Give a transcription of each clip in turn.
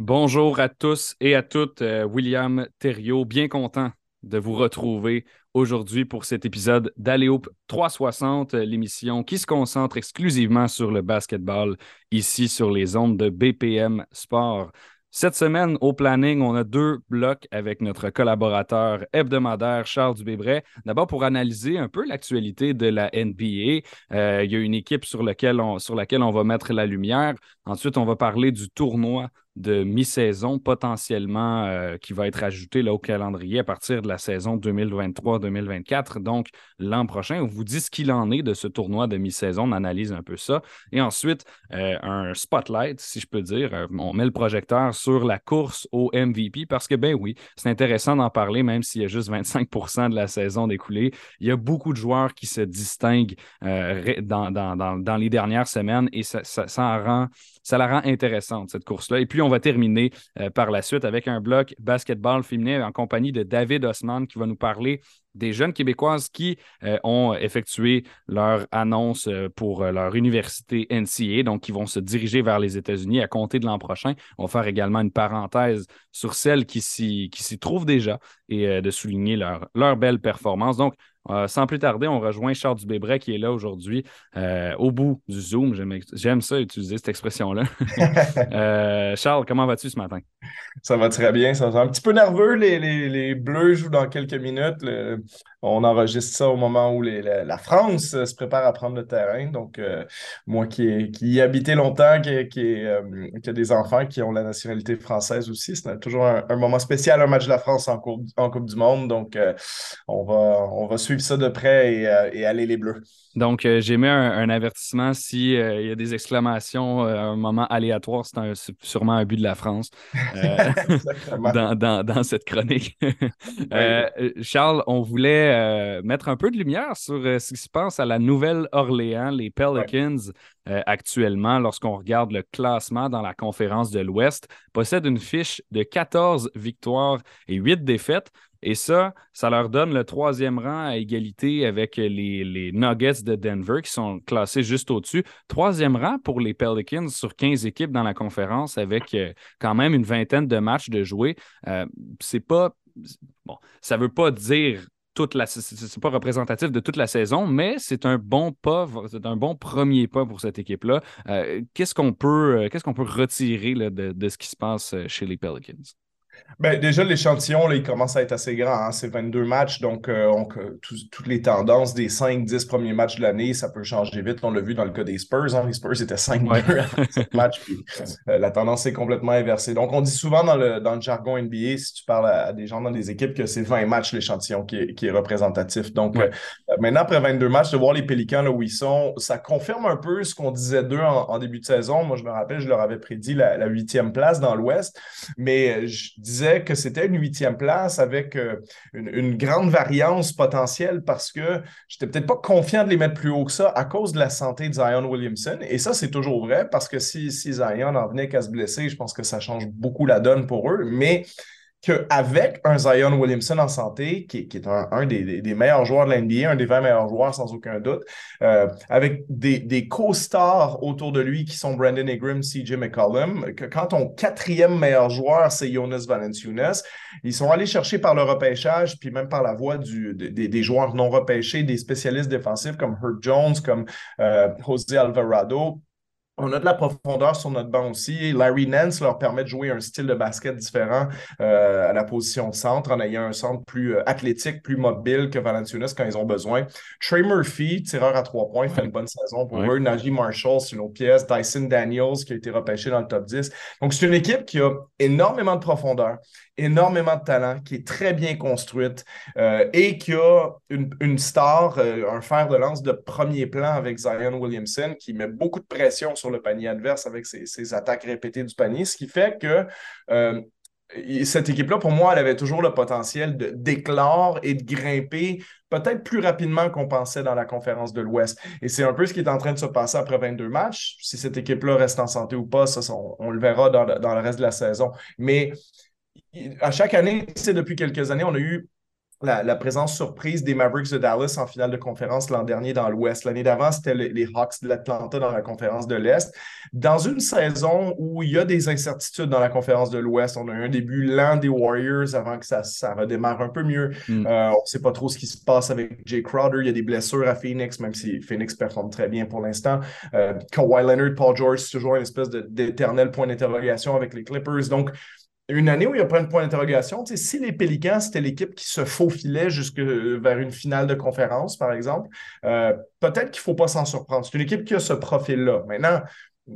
Bonjour à tous et à toutes. Euh, William Thériault, bien content de vous retrouver aujourd'hui pour cet épisode d'Aléoupe 360, l'émission qui se concentre exclusivement sur le basketball ici sur les ondes de BPM Sport. Cette semaine, au planning, on a deux blocs avec notre collaborateur hebdomadaire Charles Dubébret. D'abord, pour analyser un peu l'actualité de la NBA. Euh, il y a une équipe sur laquelle on va mettre la lumière. Ensuite, on va parler du tournoi de mi-saison potentiellement euh, qui va être ajouté là, au calendrier à partir de la saison 2023-2024. Donc, l'an prochain, on vous dit ce qu'il en est de ce tournoi de mi-saison. On analyse un peu ça. Et ensuite, euh, un spotlight, si je peux dire. Euh, on met le projecteur sur la course au MVP parce que, ben oui, c'est intéressant d'en parler, même s'il y a juste 25% de la saison découlée. Il y a beaucoup de joueurs qui se distinguent dans, les dernières semaines et ça, ça, ça en rend ça la rend intéressante, cette course-là. Et puis, on va terminer euh, par la suite avec un bloc basketball féminin en compagnie de David Osman qui va nous parler des jeunes Québécoises qui euh, ont effectué leur annonce euh, pour leur université NCA, donc qui vont se diriger vers les États-Unis à compter de l'an prochain. On va faire également une parenthèse sur celles qui s'y trouvent déjà et de souligner leur, leur belle performance. Donc, euh, sans plus tarder, on rejoint Charles Dubébret qui est là aujourd'hui euh, au bout du Zoom. J'aime ça utiliser cette expression-là. Euh, Charles, comment vas-tu ce matin? Ça va très bien. Ça va un petit peu nerveux. Les, les, Bleus jouent dans quelques minutes. on enregistre ça au moment où la, France se prépare à prendre le terrain. Donc, moi qui, qui y habité longtemps, qui, qui, a des enfants qui ont la nationalité française aussi, c'est toujours un, moment spécial, un match de la France en Coupe, en coupe du Monde. Donc, on, va, on va suivre ça de près et, euh, aller les Bleus. Donc, euh, j'ai mis un, avertissement s'il euh, y a des exclamations à un moment aléatoire, c'est sûrement un but de la France dans, cette chronique. Charles, on voulait mettre un peu de lumière sur ce qui se passe à la Nouvelle-Orléans, les Pelicans. actuellement, lorsqu'on regarde le classement dans la conférence de l'Ouest, possède une fiche de 14 victoires et 8 défaites. Et ça, ça leur donne le troisième rang à égalité avec les, Nuggets de Denver qui sont classés juste au-dessus. Troisième rang pour les Pelicans sur 15 équipes dans la conférence avec euh, quand même une vingtaine de matchs de jouer. Euh, c'est pas. Bon, ça veut pas dire toute la. C'est pas représentatif de toute la saison, mais c'est un bon pas, c'est un bon premier pas pour cette équipe-là. Euh, qu'est-ce qu'on peut, qu'est-ce qu'on peut retirer de ce qui se passe chez les Pelicans? Ben, déjà, l'échantillon, il commence à être assez grand. Hein. C'est 22 matchs, donc euh, toutes les tendances des 5-10 premiers matchs de l'année, ça peut changer vite. On l'a vu dans le cas des Spurs. Hein. Les Spurs étaient 5-2 à cette match, puis euh, la tendance est complètement inversée. Donc, on dit souvent dans le, dans le jargon NBA, si tu parles à, des gens dans des équipes, que c'est 20 matchs l'échantillon qui est, représentatif. Donc, euh, maintenant, après 22 matchs, de voir les Pélicans là où ils sont, ça confirme un peu ce qu'on disait d'eux en, début de saison. Moi, je me rappelle, je leur avais prédit la huitième place dans l'Ouest, mais je disais que c'était une huitième place avec euh, une, grande variance potentielle parce que j'étais peut-être pas confiant de les mettre plus haut que ça à cause de la santé de Zion Williamson. Et ça, c'est toujours vrai parce que si, si Zion en venait qu'à se blesser, je pense que ça change beaucoup la donne pour eux. Mais qu'avec un Zion Williamson en santé, qui, est un, des, meilleurs joueurs de l'NBA, un des 20 meilleurs joueurs sans aucun doute, euh, avec des, co-stars autour de lui qui sont Brandon Ingram, CJ McCollum, que quand ton quatrième meilleur joueur, c'est Jonas Valanciunas, ils sont allés chercher par le repêchage, puis même par la voie du, des, joueurs non repêchés, des spécialistes défensifs comme Herb Jones, comme euh, José Alvarado, on a de la profondeur sur notre banc aussi. Larry Nance leur permet de jouer un style de basket différent euh, à la position de centre en ayant un centre plus euh, athlétique, plus mobile que Valanciunas quand ils ont besoin. Trey Murphy, tireur à trois points, fait une bonne saison pour eux. Najee Marshall, c'est une autre pièce. Tyson Daniels qui a été repêché dans le top 10. Donc, c'est une équipe qui a énormément de profondeur, énormément de talent, qui est très bien construite euh, et qui a une, star, un fer de lance de premier plan avec Zion Williamson qui met beaucoup de pression sur le panier adverse avec ses, attaques répétées du panier, ce qui fait que euh, cette équipe-là, pour moi, elle avait toujours le potentiel d'éclore et de grimper peut-être plus rapidement qu'on pensait dans la conférence de l'Ouest. Et c'est un peu ce qui est en train de se passer après 22 matchs. Si cette équipe-là reste en santé ou pas, ça, on, le verra dans dans le, reste de la saison. Mais à chaque année, depuis quelques années, on a eu la, présence surprise des Mavericks de Dallas en finale de conférence l'an dernier dans l'Ouest. L'année d'avant, c'était les Hawks de l'Atlanta dans la conférence de l'Est. Dans une saison où il y a des incertitudes dans la conférence de l'Ouest, on a eu un début lent des Warriors avant que ça, ça redémarre un peu mieux. Mm. Euh, on ne sait pas trop ce qui se passe avec Jay Crowder. Il y a des blessures à Phoenix, même si Phoenix performe très bien pour l'instant. Euh, Kawhi Leonard, Paul George, c'est toujours une espèce d'éternel point d'interrogation avec les Clippers. Donc, une année où il n'y a pas de point d'interrogation, si les Pélicans, c'était l'équipe qui se faufilait jusque vers une finale de conférence, par exemple, euh, peut-être qu'il ne faut pas s'en surprendre. C'est une équipe qui a ce profil-là. Maintenant,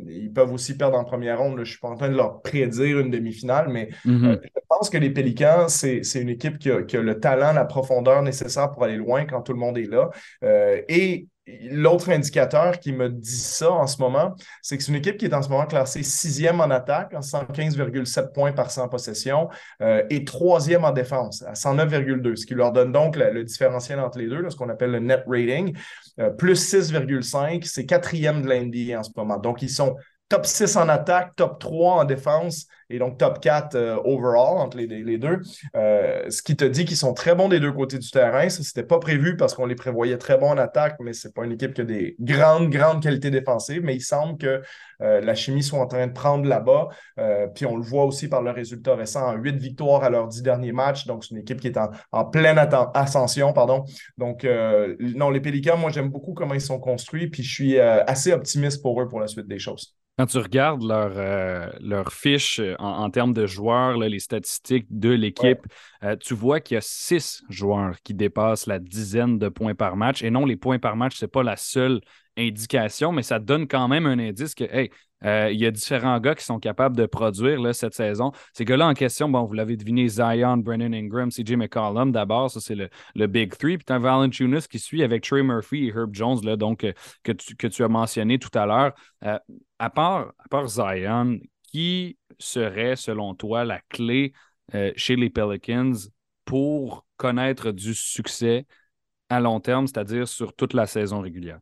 ils peuvent aussi perdre en première ronde. Je ne suis pas en train de leur prédire une demi-finale, mais mm-hmm. euh, je pense que les Pélicans, c'est une équipe qui a, le talent, la profondeur nécessaire pour aller loin quand tout le monde est là. Euh, et L'autre indicateur qui me dit ça en ce moment, c'est que c'est une équipe qui est en ce moment classée sixième en attaque, en 115,7 points par 100 possessions, euh, et troisième en défense, à 109,2, ce qui leur donne donc le différentiel entre les deux, ce qu'on appelle le net rating, euh, plus 6,5, c'est quatrième de l'NBA en ce moment. Donc, ils sont top 6 en attaque, top 3 en défense et donc top 4 euh, overall entre les, deux. Euh, ce qui te dit qu'ils sont très bons des deux côtés du terrain. Ça, c'était pas prévu parce qu'on les prévoyait très bons en attaque, mais c'est pas une équipe qui a des grandes, grandes qualités défensives. Mais il semble que euh, la chimie soit en train de prendre là-bas. puis on le voit aussi par le résultat récent en 8 victoires à leurs 10 derniers matchs. Donc, c'est une équipe qui est en, pleine ascension. Pardon. Donc, non, les Pélicans, moi, j'aime beaucoup comment ils sont construits. Puis je suis assez optimiste pour eux pour la suite des choses. Quand tu regardes leur, euh, leur fiche euh, en, termes de joueurs, les statistiques de l'équipe, euh, tu vois qu'il y a six joueurs qui dépassent la dizaine de points par match. Et non, les points par match, ce n'est pas la seule indication, mais ça donne quand même un indice que, hey, euh, il y a différents gars qui sont capables de produire là, cette saison. Ces gars-là en question, bon, vous l'avez deviné, Zion, Brennan Ingram, CJ McCollum d'abord, ça c'est le, Big Three. Puis tu as Valanciunas qui suit avec Trey Murphy et Herb Jones, là, donc, euh, que, tu, as mentionné tout à l'heure. Euh, à, part, à part Zion, qui serait, selon toi, la clé chez les Pelicans pour connaître du succès à long terme, c'est-à-dire sur toute la saison régulière?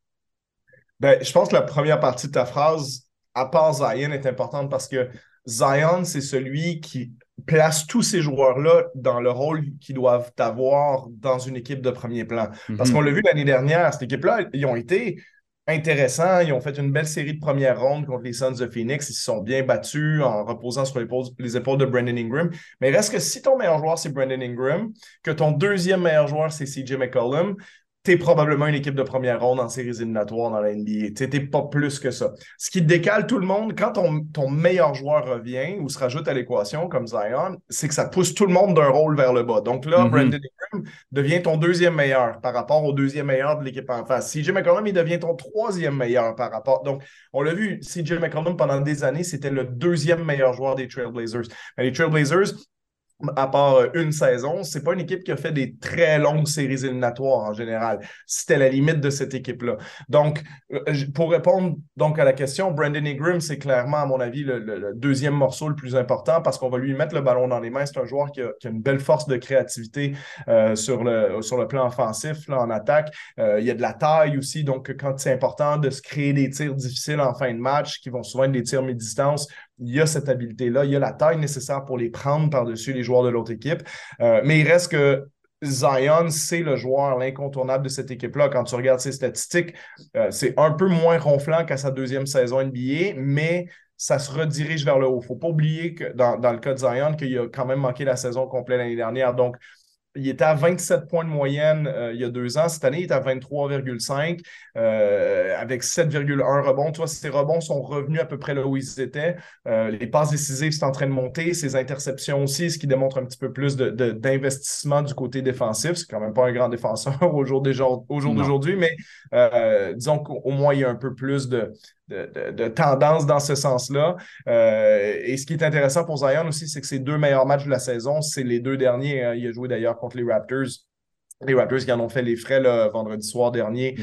Ben, je pense que la première partie de ta phrase, à part Zion, est importante parce que Zion, c'est celui qui place tous ces joueurs-là dans le rôle qu'ils doivent avoir dans une équipe de premier plan. Parce mhm. qu'on l'a vu l'année dernière, cette équipe-là, ils ont été intéressants. Ils ont fait une belle série de premières rondes contre les Suns de Phoenix. Ils se sont bien battus en reposant sur les épaules, les épaules de Brandon Ingram. Mais reste que si ton meilleur joueur, c'est Brandon Ingram, que ton deuxième meilleur joueur, c'est CJ McCollum, tu es probablement une équipe de première ronde en séries éliminatoires dans la NBA. Tu n'es pas plus que ça. Ce qui décale tout le monde, quand ton, ton meilleur joueur revient ou se rajoute à l'équation, comme Zion, c'est que ça pousse tout le monde d'un rôle vers le bas. Donc là, mm-hmm. Brandon Ingram devient ton deuxième meilleur par rapport au deuxième meilleur de l'équipe en face. CJ McCollum, il devient ton troisième meilleur par rapport. Donc, on l'a vu, CJ McCollum, pendant des années, c'était le deuxième meilleur joueur des Trailblazers. Mais les Trailblazers, à part euh, une saison, c'est pas une équipe qui a fait des très longues séries éliminatoires en général. C'était la limite de cette équipe-là. Donc, euh, pour répondre donc à la question, Brandon Ingram, c'est clairement, à mon avis, le, deuxième morceau le plus important parce qu'on va lui mettre le ballon dans les mains. C'est un joueur qui a, une belle force de créativité euh, sur, le, sur le plan offensif, en attaque. il y a de la taille aussi, donc quand c'est important de se créer des tirs difficiles en fin de match, qui vont souvent être des tirs mi-distance, il y a cette habileté-là, il y a la taille nécessaire pour les prendre par-dessus les joueurs de l'autre équipe. Euh, mais il reste que Zion, c'est le joueur, l'incontournable de cette équipe-là. Quand tu regardes ses statistiques, euh, c'est un peu moins ronflant qu'à sa deuxième saison NBA, mais ça se redirige vers le haut. Il ne faut pas oublier que dans, dans, le cas de Zion, qu'il a quand même manqué la saison complète l'année dernière. Donc, il était à 27 points de moyenne euh, il y a deux ans. Cette année, il est à 23,5 euh, avec 7,1 rebonds. Tu vois, ces rebonds sont revenus à peu près là où ils étaient. Euh, les passes décisives sont en train de monter. Ses interceptions aussi, ce qui démontre un petit peu plus d'investissement du côté défensif. C'est quand même pas un grand défenseur au jour d'aujourd'hui, mais disons qu'au moins, il y a un peu plus de, de, tendance dans ce sens-là. Euh, et ce qui est intéressant pour Zion aussi, c'est que ses deux meilleurs matchs de la saison, c'est les deux derniers. Hein. Il a joué d'ailleurs contre les Raptors les Raptors qui en ont fait les frais le vendredi soir dernier.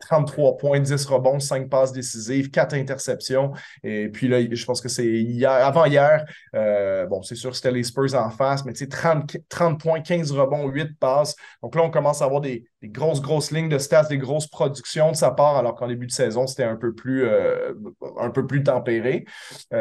33 euh, points, 10 rebonds, 5 passes décisives, 4 interceptions. Et puis là, je pense que c'est hier, avant-hier, euh, bon, c'est sûr que c'était les Spurs en face, mais tu sais, 30, 30 points, 15 rebonds, 8 passes. Donc là, on commence à avoir des, grosses, grosses lignes de stats, des grosses productions de sa part, alors qu'en début de saison, c'était un peu plus, euh, un peu plus tempéré.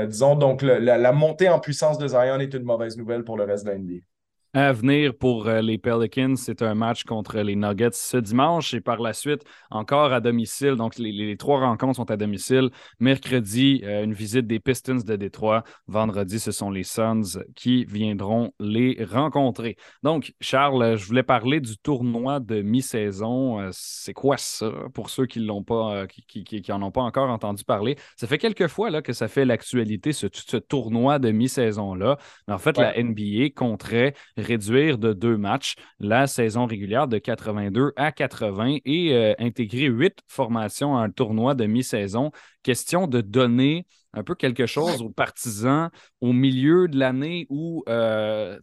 disons, donc la, montée en puissance de Zion est une mauvaise nouvelle pour le reste de la NBA. À venir pour euh, les Pelicans, c'est un match contre les Nuggets ce dimanche et par la suite encore à domicile. Donc les, trois rencontres sont à domicile. Mercredi, euh, une visite des Pistons de Détroit. Vendredi, ce sont les Suns qui viendront les rencontrer. Donc, Charles, je voulais parler du tournoi de mi-saison. Euh, c'est quoi ça pour ceux qui l'ont pas, qui, qui, en ont pas encore entendu parler? Ça fait quelques fois là, que ça fait l'actualité, ce, ce tournoi de mi-saison-là. Mais en fait, la NBA compterait réduire de deux matchs la saison régulière de 82 à 80 et euh, intégrer huit formations à un tournoi de mi-saison. Question de donner un peu quelque chose aux partisans au milieu de l'année où euh,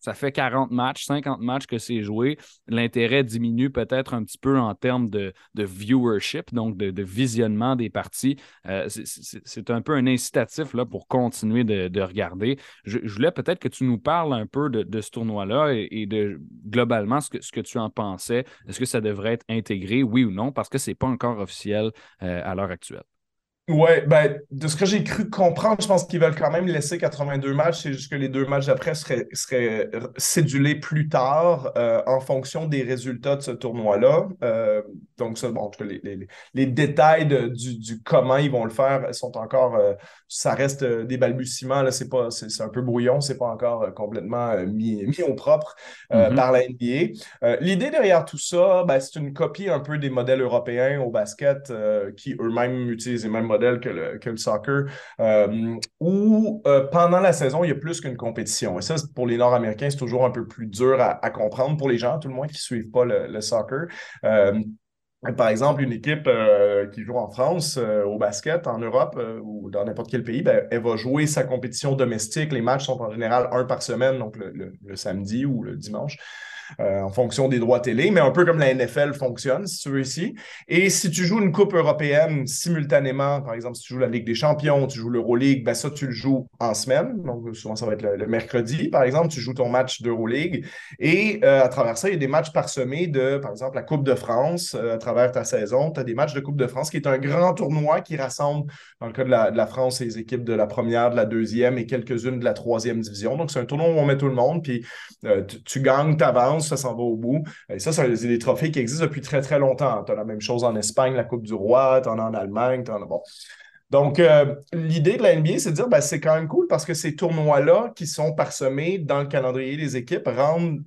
ça fait 40 matchs, 50 matchs que c'est joué. L'intérêt diminue peut-être un petit peu en termes de, viewership, donc de, visionnement des parties. Euh, c'est un peu un incitatif là, pour continuer de, regarder. Je, voulais peut-être que tu nous parles un peu de, ce tournoi-là et, de globalement ce que, ce que tu en pensais. Est-ce que ça devrait être intégré, oui ou non, parce que ce n'est pas encore officiel euh, à l'heure actuelle. Ouais, ben, de ce que j'ai cru comprendre, je pense qu'ils veulent quand même laisser 82 matchs. C'est juste que les deux matchs d'après seraient, seraient cédulés plus tard euh, en fonction des résultats de ce tournoi-là. Euh, donc, ça, bon, en tout cas, les, détails du, du, comment ils vont le faire sont encore, euh, ça reste des balbutiements. Là, c'est pas, c'est, un peu brouillon, c'est pas encore complètement mis, mis au propre mm-hmm. par la NBA. L'idée derrière tout ça, ben, c'est une copie un peu des modèles européens au basket qui eux-mêmes utilisent les mêmes modèles que le, que le soccer, euh, où euh, pendant la saison, il y a plus qu'une compétition. Et ça, pour les Nord-Américains, c'est toujours un peu plus dur à, comprendre pour les gens, tout le moins qui ne suivent pas le, soccer. Euh, par exemple, une équipe qui joue en France au basket, en Europe ou dans n'importe quel pays, ben, elle va jouer sa compétition domestique. Les matchs sont en général un par semaine, donc le samedi ou le dimanche. Euh, en fonction des droits télé, mais un peu comme la NFL fonctionne, si tu veux ici. Et si tu joues une Coupe européenne simultanément, par exemple, si tu joues la Ligue des champions, tu joues l'Euroleague, ben ça, tu le joues en semaine. Donc, souvent, ça va être le, mercredi, par exemple, tu joues ton match d'Euroleague. Et euh, à travers ça, il y a des matchs parsemés de, par exemple, la Coupe de France euh, à travers ta saison. Tu as des matchs de Coupe de France qui est un grand tournoi qui rassemble, dans le cas de la, France, les équipes de la première, de la deuxième et quelques-unes de la troisième division. Donc, c'est un tournoi où on met tout le monde, puis tu, tu gagnes, tu avances ça s'en va au bout. Et ça, c'est des trophées qui existent depuis très, très longtemps. Tu as la même chose en Espagne, la Coupe du Roi, tu en as en Allemagne, tu en as. Bon. Donc, euh, l'idée de la NBA, c'est de dire, ben, c'est quand même cool parce que ces tournois-là qui sont parsemés dans le calendrier des équipes rendent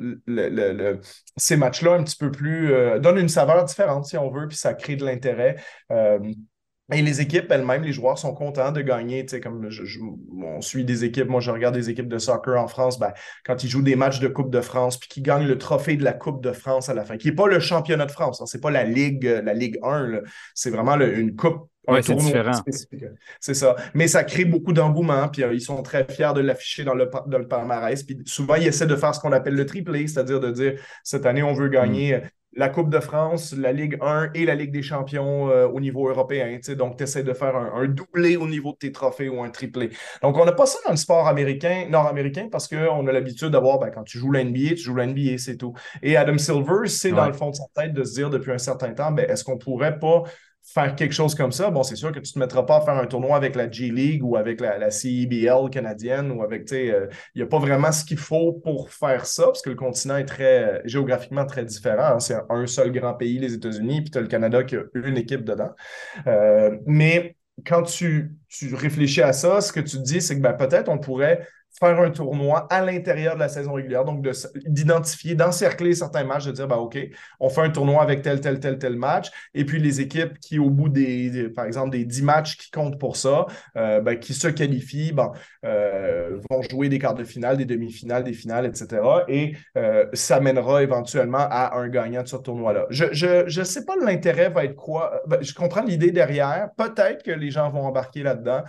ces matchs-là un petit peu plus, euh, donnent une saveur différente si on veut, puis ça crée de l'intérêt. Euh, et les équipes elles-mêmes, les joueurs sont contents de gagner. Tu sais, comme on suit des équipes, moi je regarde des équipes de soccer en France, ben, quand ils jouent des matchs de Coupe de France, puis qu'ils gagnent le trophée de la Coupe de France à la fin, qui n'est pas le championnat de France, hein, c'est pas la Ligue, euh, la Ligue 1, c'est vraiment une coupe un c'est différent. C'est ça. Mais ça crée beaucoup d'engouement, puis euh, ils sont très fiers de l'afficher dans le, dans le palmarès. Puis souvent, ils essaient de faire ce qu'on appelle le triplé, c'est-à-dire de dire cette année, on veut gagner mm la Coupe de France, la Ligue 1 et la Ligue des champions euh, au niveau européen. Donc, tu essaies de faire un, doublé au niveau de tes trophées ou un triplé. Donc, on n'a pas ça dans le sport américain, nord-américain, parce qu'on a l'habitude d'avoir, ben, quand tu joues l'NBA, tu joues l'NBA, c'est tout. Et Adam Silver, c'est dans le fond de sa tête de se dire depuis un certain temps, ben, est-ce qu'on pourrait pas faire quelque chose comme ça, bon, c'est sûr que tu ne te mettras pas à faire un tournoi avec la G-League ou avec la, la CEBL canadienne ou avec, tu sais, euh, il n'y a pas vraiment ce qu'il faut pour faire ça parce que le continent est très, euh, géographiquement très différent. Hein. C'est un seul grand pays, les États-Unis, puis tu as le Canada qui a une équipe dedans. Euh, mais quand tu, tu réfléchis à ça, ce que tu te dis, c'est que ben, peut-être on pourrait faire un tournoi à l'intérieur de la saison régulière, donc d'identifier, d'encercler certains matchs, de dire, bah, OK, on fait un tournoi avec tel, tel, tel, tel match, et puis les équipes qui, au bout des, par exemple, des 10 matchs qui comptent pour ça, euh, ben, qui se qualifient, euh, vont jouer des quarts de finale, des demi-finales, des finales, etc. Et euh, ça mènera éventuellement à un gagnant de ce tournoi-là. Je ne je, sais pas l'intérêt va être quoi. Ben, je comprends l'idée derrière. Peut-être que les gens vont embarquer là-dedans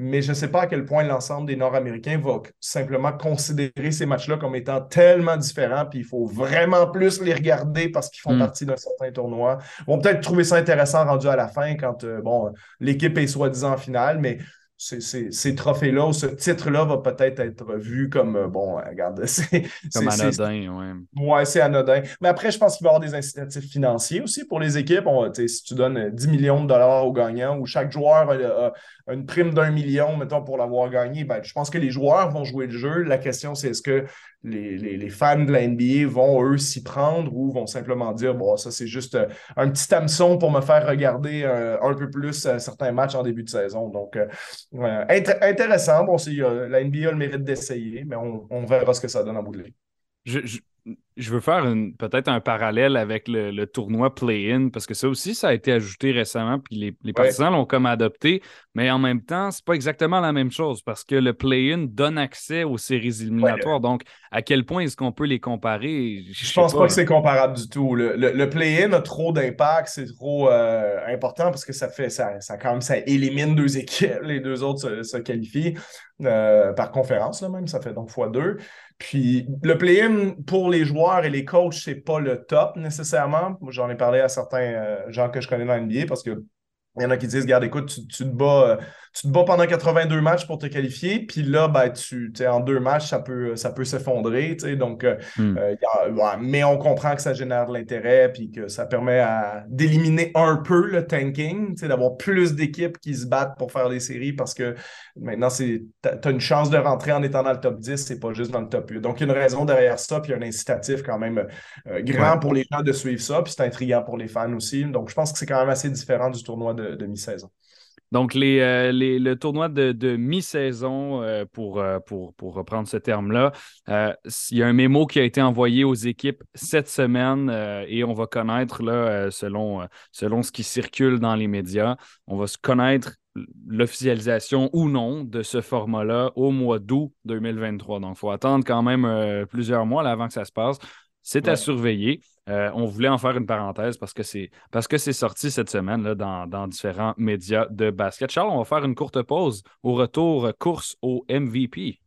mais je ne sais pas à quel point l'ensemble des Nord-Américains va simplement considérer ces matchs-là comme étant tellement différents, puis il faut vraiment plus les regarder parce qu'ils font hmm. partie d'un certain tournoi. Ils vont peut-être trouver ça intéressant rendu à la fin quand euh, bon, l'équipe est soi-disant en finale, mais ces, trophées-là ou ce titre-là va peut-être être vu comme, euh, bon, regarde, c'est... Comme anodin, oui. Ouais, c'est anodin. Mais après, je pense qu'il va y avoir des incitatifs financiers aussi pour les équipes. si tu donnes 10 millions de dollars aux gagnants ou chaque joueur a, une prime d'un million, mettons, pour l'avoir gagné, ben, je pense que les joueurs vont jouer le jeu. La question, c'est est-ce que les, fans de la NBA vont, eux, s'y prendre ou vont simplement dire, bon, ça, c'est juste euh, un petit hameçon pour me faire regarder euh, un peu plus certains matchs en début de saison. Donc, intéressant. Bon, la NBA a le mérite d'essayer, mais on, verra ce que ça donne en bout de ligne. Je, je, veux faire peut-être un parallèle avec le, tournoi Play-In, parce que ça aussi, ça a été ajouté récemment, puis les, les partisans l'ont comme adopté, mais en même temps, c'est pas exactement la même chose, parce que le Play-In donne accès aux séries éliminatoires. Donc, à quel point est-ce qu'on peut les comparer? Je, pense pas, que c'est comparable du tout. Le, Play-In a trop d'impact, c'est trop euh, important parce que ça fait ça, ça, quand même ça élimine deux équipes, les deux autres se, qualifient euh, par conférence, là, même, ça fait donc fois deux. Puis le play-in pour les joueurs et les coachs, c'est pas le top nécessairement. J'en ai parlé à certains euh, gens que je connais dans l'NBA parce que il y en a qui disent, regarde, écoute, tu, tu te bats euh, tu te bats pendant 82 matchs pour te qualifier, puis là, ben, tu, en deux matchs, ça peut, ça peut s'effondrer. Donc, euh, hmm. euh, mais on comprend que ça génère de l'intérêt, puis que ça permet d'éliminer un peu le tanking, d'avoir plus d'équipes qui se battent pour faire les séries parce que maintenant, tu as une chance de rentrer en étant dans le top 10, c'est pas juste dans le top 8. Donc, il y a une raison derrière ça, puis un incitatif quand même euh, grand pour les gens de suivre ça, puis c'est intriguant pour les fans aussi. Donc, je pense que c'est quand même assez différent du tournoi de, de mi-saison. Donc, euh, les, le tournoi de, mi-saison, euh, pour, euh, pour, pour, reprendre ce terme-là, il y a un mémo qui a été envoyé aux équipes cette semaine et on va connaître, là, selon, selon ce qui circule dans les médias, on va se connaître l'officialisation ou non de ce format-là au mois d'août 2023. Donc, il faut attendre quand même plusieurs mois avant que ça se passe. C'est à surveiller. Euh, on voulait en faire une parenthèse parce que c'est sorti cette semaine dans, dans, différents médias de basket. Charles, on va faire une courte pause. Au retour, course au MVP.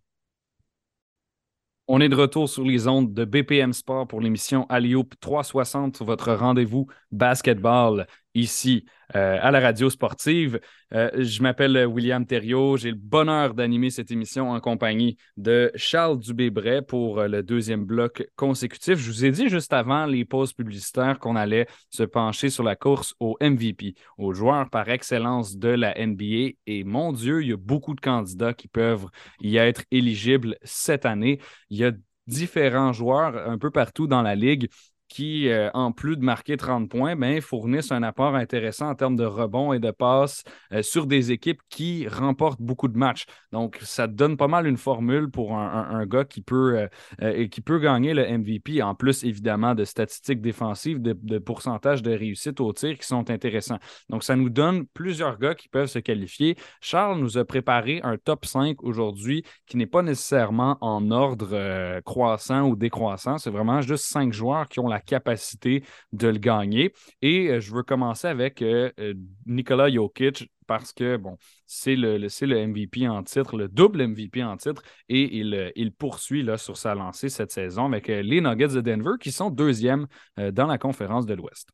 On est de retour sur les ondes de BPM Sport pour l'émission Allioop 360, votre rendez-vous basketball ici euh, à la radio sportive. Euh, je m'appelle William Thériault. J'ai le bonheur d'animer cette émission en compagnie de Charles Dubébret pour euh, le deuxième bloc consécutif. Je vous ai dit juste avant les pauses publicitaires qu'on allait se pencher sur la course au MVP, au joueur par excellence de la NBA. Et mon Dieu, il y a beaucoup de candidats qui peuvent y être éligibles cette année. Il y a différents joueurs un peu partout dans la ligue qui, euh, en plus de marquer 30 points, ben, fournissent un apport intéressant en termes de rebonds et de passes euh, sur des équipes qui remportent beaucoup de matchs. Donc, ça donne pas mal une formule pour un, gars qui peut, euh, qui peut gagner le MVP, en plus, évidemment, de statistiques défensives, de, de pourcentage de réussite au tir qui sont intéressants. Donc, ça nous donne plusieurs gars qui peuvent se qualifier. Charles nous a préparé un top 5 aujourd'hui qui n'est pas nécessairement en ordre croissant ou décroissant. C'est vraiment juste cinq joueurs qui ont la capacité de le gagner. Et euh, je veux commencer avec euh, euh, Nikola Jokic parce que, bon, c'est le, le, MVP en titre, le double MVP en titre, et il, il poursuit là, sur sa lancée cette saison avec les Nuggets de Denver qui sont deuxièmes dans la conférence de l'Ouest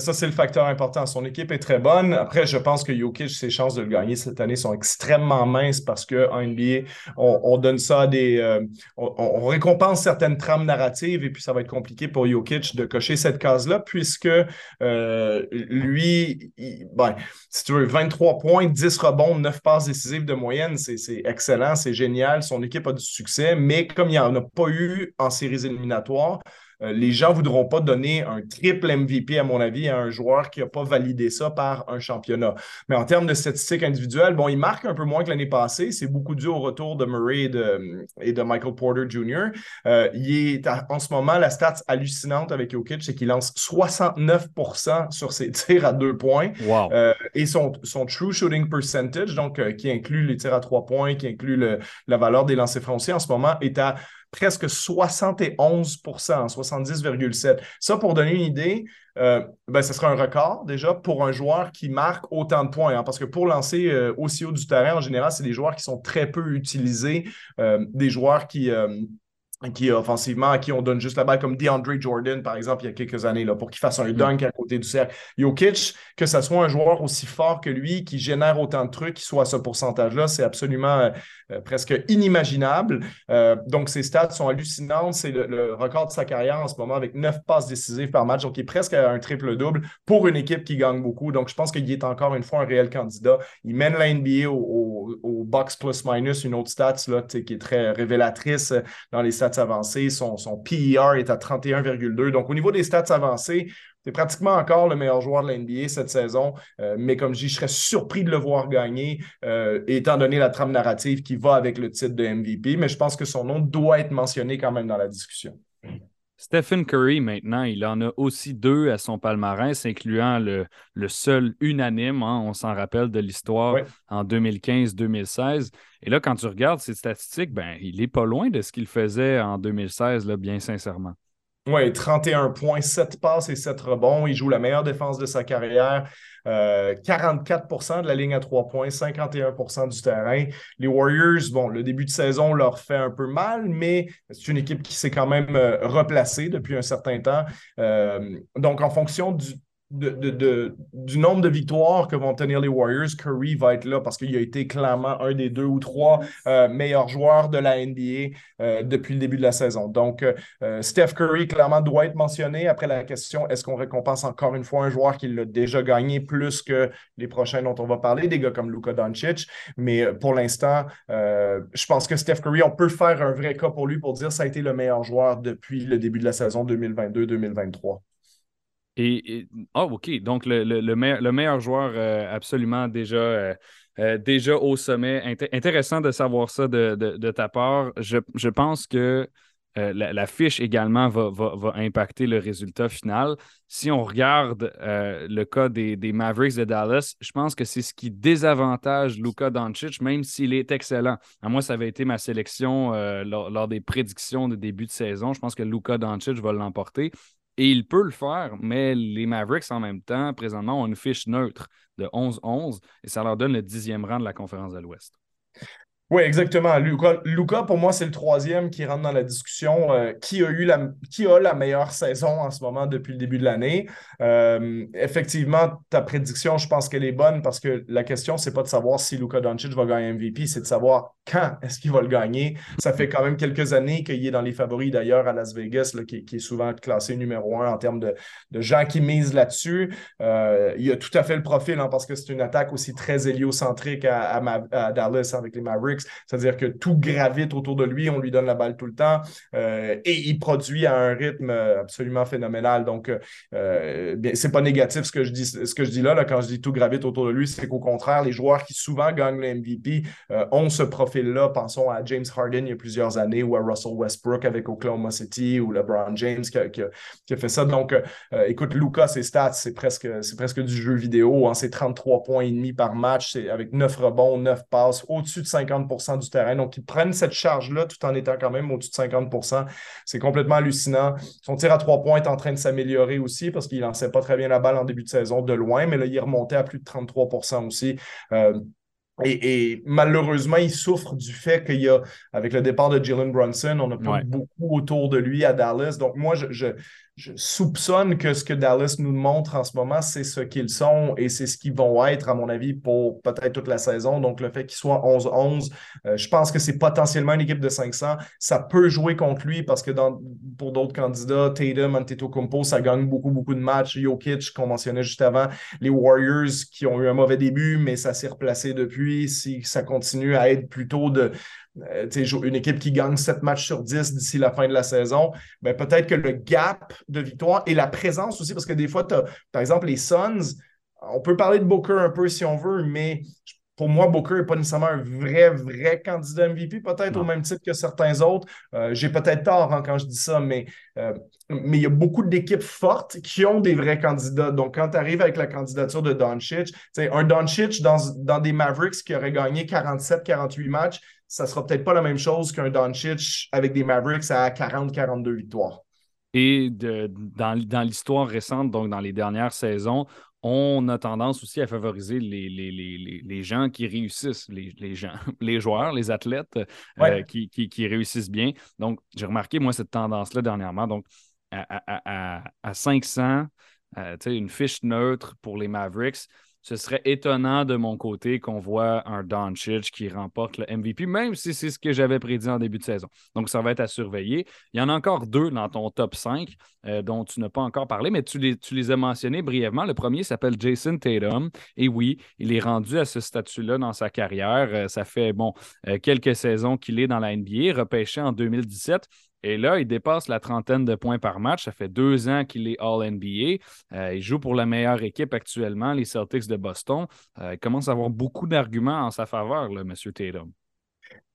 ça, c'est le facteur important. Son équipe est très bonne. Après, je pense que Jokic, ses chances de le gagner cette année sont extrêmement minces parce qu'en NBA, on, donne ça des. Euh, on, récompense certaines trames narratives et puis ça va être compliqué pour Jokic de cocher cette case-là puisque euh, lui, ben, si tu veux, 23 points, 10 rebonds, 9 passes décisives de moyenne, c'est excellent, c'est génial. Son équipe a du succès, mais comme il n'y en a pas eu en séries éliminatoires, les gens ne voudront pas donner un triple MVP, à mon avis, à un joueur qui n'a pas validé ça par un championnat. Mais en termes de statistiques individuelles, bon, il marque un peu moins que l'année passée. C'est beaucoup dû au retour de Murray et de, Michael Porter Jr. Euh, il est en ce moment, la stat hallucinante avec Jokic, c'est qu'il lance 69% sur ses tirs à deux points. Euh, et son, son true shooting percentage, donc qui inclut les tirs à trois points, qui inclut la valeur des lancers français en ce moment, est à presque 71% 70,7% Ça, pour donner une idée, euh, ben, ce sera un record déjà pour un joueur qui marque autant de points. Hein, parce que pour lancer euh, aussi haut du terrain, en général, c'est des joueurs qui sont très peu utilisés, euh, des joueurs qui qui offensivement, à qui on donne juste la balle, comme DeAndre Jordan, par exemple, il y a quelques années, là, pour qu'il fasse un mm. dunk à côté du cercle. Jokic, que ce soit un joueur aussi fort que lui, qui génère autant de trucs, qui soit à ce pourcentage-là, c'est absolument euh, euh, presque inimaginable. Euh, donc, ses stats sont hallucinantes. C'est le, record de sa carrière en ce moment avec neuf passes décisives par match. Donc, il est presque à un triple-double pour une équipe qui gagne beaucoup. Donc, je pense qu'il est encore une fois un réel candidat. Il mène la NBA au, au, box plus-minus, une autre stat là, qui est très révélatrice dans les stats Son, son PER est à 31,2. Donc, au niveau des stats avancées, c'est pratiquement encore le meilleur joueur de l'NBA cette saison, euh, mais comme je dis, je serais surpris de le voir gagner, euh, étant donné la trame narrative qui va avec le titre de MVP, mais je pense que son nom doit être mentionné quand même dans la discussion. Stephen Curry, maintenant, il en a aussi deux à son palmarès, incluant le, le seul unanime, hein, on s'en rappelle de l'histoire en 2015-2016. Et là, quand tu regardes ses statistiques, ben, il n'est pas loin de ce qu'il faisait en 2016, là, bien sincèrement. Oui, 31 points, 7 passes et 7 rebonds. Il joue la meilleure défense de sa carrière. 44% euh, de la ligne à 3 points, 51% du terrain. Les Warriors, bon, le début de saison leur fait un peu mal, mais c'est une équipe qui s'est quand même euh, replacée depuis un certain temps. Euh, donc, en fonction du de, du nombre de victoires que vont tenir les Warriors, Curry va être là parce qu'il a été clairement un des deux ou trois euh, meilleurs joueurs de la NBA euh, depuis le début de la saison. Donc, euh, Steph Curry, clairement, doit être mentionné. Après la question, est-ce qu'on récompense encore une fois un joueur qui l'a déjà gagné plus que les prochains dont on va parler, des gars comme Luka Doncic? Mais pour l'instant, je pense que Steph Curry, on peut faire un vrai cas pour lui pour dire que ça a été le meilleur joueur depuis le début de la saison 2022-2023. Et, oh, OK. Donc, le, le, meilleur, joueur euh, absolument déjà, euh, euh, déjà au sommet. intéressant de savoir ça de, ta part. Je, pense que la, fiche également va, impacter le résultat final. Si on regarde le cas des, Mavericks de Dallas, je pense que c'est ce qui désavantage Luka Doncic, même s'il est excellent. À moi, ça avait été ma sélection lors, lors, des prédictions de début de saison. Je pense que Luka Doncic va l'emporter. Et il peut le faire, mais les Mavericks, en même temps, présentement, ont une fiche neutre de 11-11 et ça leur donne le dixième rang de la conférence de l'Ouest. Oui, exactement. Luca, pour moi, c'est le troisième qui rentre dans la discussion. Euh, qui a eu la, qui a la meilleure saison en ce moment depuis le début de l'année? Euh, effectivement, ta prédiction, je pense qu'elle est bonne parce que la question, c'est pas de savoir si Luca Doncic va gagner MVP, c'est de savoir quand est-ce qu'il va le gagner. Ça fait quand même quelques années qu'il est dans les favoris d'ailleurs à Las Vegas, qui, est souvent classé numéro un en termes de, gens qui misent là-dessus. Euh, il a tout à fait le profil hein, parce que c'est une attaque aussi très héliocentrique à Dallas avec les Mavericks c'est-à-dire que tout gravite autour de lui, on lui donne la balle tout le temps euh, et il produit à un rythme absolument phénoménal. Donc, euh, c'est pas négatif ce que je dis, ce que je dis là, là quand je dis tout gravite autour de lui, c'est qu'au contraire, les joueurs qui souvent gagnent le MVP euh, ont ce profil-là. Pensons à James Harden il y a plusieurs années ou à Russell Westbrook avec Oklahoma City ou LeBron James qui a, fait ça. Donc, euh, écoute, Luca, ses stats, c'est presque, presque du jeu vidéo. Hein. C'est 33 points et demi par match, c'est avec 9 rebonds, 9 passes, au-dessus de 50 du terrain. Donc, ils prennent cette charge-là tout en étant quand même au-dessus de 50% C'est complètement hallucinant. Son tir à trois points est en train de s'améliorer aussi parce qu'il lançait pas très bien la balle en début de saison de loin, mais là, il est remonté à plus de 33% aussi. Euh, et, malheureusement, il souffre du fait qu'il y a, avec le départ de Jalen Brunson, on n'a pas beaucoup autour de lui à Dallas. Donc, moi, je, je soupçonne que ce que Dallas nous montre en ce moment, c'est ce qu'ils sont et c'est ce qu'ils vont être, à mon avis, pour peut-être toute la saison. Donc, le fait qu'ils soient 11-11, euh, je pense que c'est potentiellement une équipe de 500. Ça peut jouer contre lui parce que dans, pour d'autres candidats, Tatum, Antetokounmpo, ça gagne beaucoup, beaucoup de matchs. Jokic, qu'on mentionnait juste avant, les Warriors qui ont eu un mauvais début, mais ça s'est replacé depuis. Si ça continue à être plutôt de une équipe qui gagne 7 matchs sur 10 d'ici la fin de la saison, ben peut-être que le gap de victoire et la présence aussi, parce que des fois, par exemple, les Suns, on peut parler de Booker un peu si on veut, mais pour moi, Booker n'est pas nécessairement un vrai, vrai candidat MVP, peut-être au même titre que certains autres. Euh, j'ai peut-être tort hein, quand je dis ça, mais, euh, mais il y a beaucoup d'équipes fortes qui ont des vrais candidats. Donc, quand tu arrives avec la candidature de Doncic, un Doncic dans, dans des Mavericks qui aurait gagné 47-48 matchs, ça sera peut-être pas la même chose qu'un Doncic avec des Mavericks à 40-42 victoires. Et de, dans, dans l'histoire récente, donc dans les dernières saisons, on a tendance aussi à favoriser les, les, gens qui réussissent, les, gens, les joueurs, les athlètes euh, qui, réussissent bien. Donc, j'ai remarqué, moi, cette tendance-là dernièrement. Donc, à, à 500, euh, une fiche neutre pour les Mavericks, ce serait étonnant de mon côté qu'on voit un Doncic qui remporte le MVP, même si c'est ce que j'avais prédit en début de saison. Donc, ça va être à surveiller. Il y en a encore deux dans ton top 5 euh, dont tu n'as pas encore parlé, mais tu les, tu les as mentionnés brièvement. Le premier s'appelle Jason Tatum. Et oui, il est rendu à ce statut-là dans sa carrière. Euh, ça fait, bon, euh, quelques saisons qu'il est dans la NBA, repêché en 2017. Et là, il dépasse la trentaine de points par match. Ça fait deux ans qu'il est All-NBA. Euh, il joue pour la meilleure équipe actuellement, les Celtics de Boston. Euh, il commence à avoir beaucoup d'arguments en sa faveur, là, M. Tatum.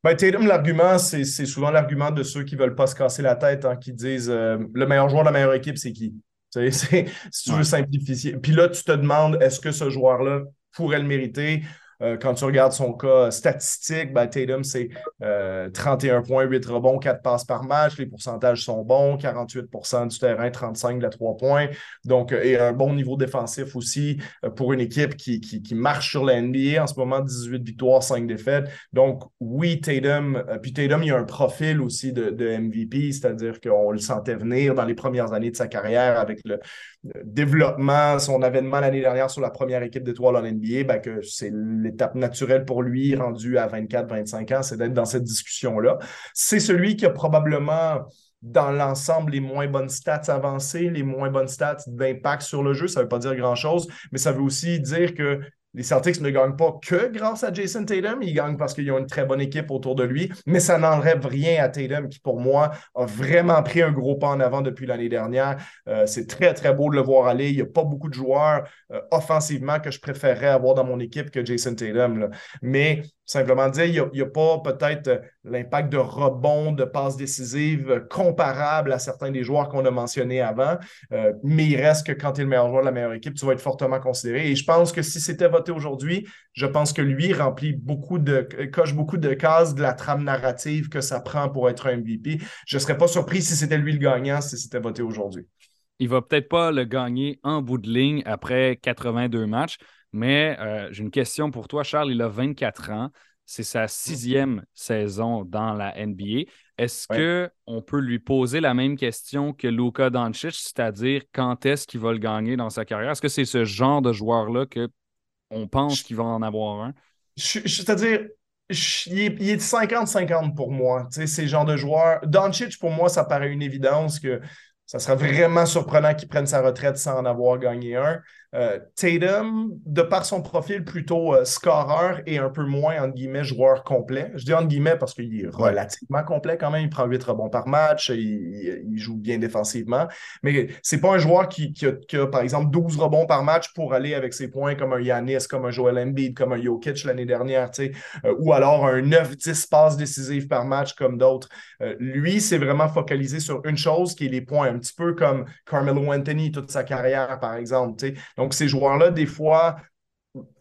Ben, Tatum, l'argument, c'est souvent l'argument de ceux qui ne veulent pas se casser la tête, hein, qui disent euh, le meilleur joueur de la meilleure équipe, c'est qui? si tu veux simplifier. Puis là, tu te demandes, est-ce que ce joueur-là pourrait le mériter? Euh, quand tu regardes son cas statistique, ben, Tatum, c'est 31 euh, points, 8 rebonds, 4 passes par match. Les pourcentages sont bons, 48% du terrain, 35 de 3 points. Donc, euh, et un bon niveau défensif aussi pour une équipe qui, qui, marche sur la NBA. En ce moment, 18 victoires, 5 défaites. Donc, oui, Tatum, puis Tatum, il y a un profil aussi de, de MVP, c'est-à-dire qu'on le sentait venir dans les premières années de sa carrière avec le, développement, son avènement l'année dernière sur la première équipe d'étoiles en NBA, ben que c'est l'étape naturelle pour lui, rendu à 24-25 ans, c'est d'être dans cette discussion-là. C'est celui qui a probablement dans l'ensemble les moins bonnes stats avancées, les moins bonnes stats d'impact sur le jeu. Ça ne veut pas dire grand-chose, mais ça veut aussi dire que les Celtics ne gagnent pas que grâce à Jason Tatum, ils gagnent parce qu'ils ont une très bonne équipe autour de lui, mais ça n'enlève rien à Tatum qui, pour moi, a vraiment pris un gros pas en avant depuis l'année dernière. Euh, c'est très, très beau de le voir aller. Il n'y a pas beaucoup de joueurs euh, offensivement que je préférerais avoir dans mon équipe que Jason Tatum. Mais simplement dire, il n'y a, pas peut-être euh, l'impact de rebond, de passes décisives comparable à certains des joueurs qu'on a mentionnés avant, mais il reste que quand tu es le meilleur joueur de la meilleure équipe, tu vas être fortement considéré. Et je pense que si c'était voté aujourd'hui, je pense que lui remplit beaucoup de, coche beaucoup de cases de la trame narrative que ça prend pour être un MVP. Je ne serais pas surpris si c'était lui le gagnant, si c'était voté aujourd'hui. Il va peut-être pas le gagner en bout de ligne après 82 matchs, mais euh, j'ai une question pour toi, Charles. Il a 24 ans. C'est sa sixième saison dans la NBA. Est-ce qu'on peut lui poser la même question que Luka Doncic, c'est-à-dire quand est-ce qu'il va le gagner dans sa carrière? Est-ce que c'est ce genre de joueur-là qu'on pense qu'il va en avoir un? C'est-à-dire, il est 50-50 pour moi. Tu sais, ces genres de joueurs. Doncic, pour moi, ça paraît une évidence que ça serait vraiment surprenant qu'il prenne sa retraite sans en avoir gagné un. Euh, Tatum, de par son profil plutôt euh, scoreur et un peu moins, entre guillemets, joueur complet. Je dis entre guillemets parce qu'il est relativement complet quand même. Il prend 8 rebonds par match, il, joue bien défensivement. Mais c'est pas un joueur qui, a, par exemple, 12 rebonds par match pour aller avec ses points comme un Yanis, comme un Joel Embiid, comme un Jokic l'année dernière, euh, ou alors un 9-10 passes décisives par match comme d'autres. lui, c'est vraiment focalisé sur une chose qui est les points, un petit peu comme Carmelo Anthony toute sa carrière, par exemple. Donc, ces joueurs-là, des fois,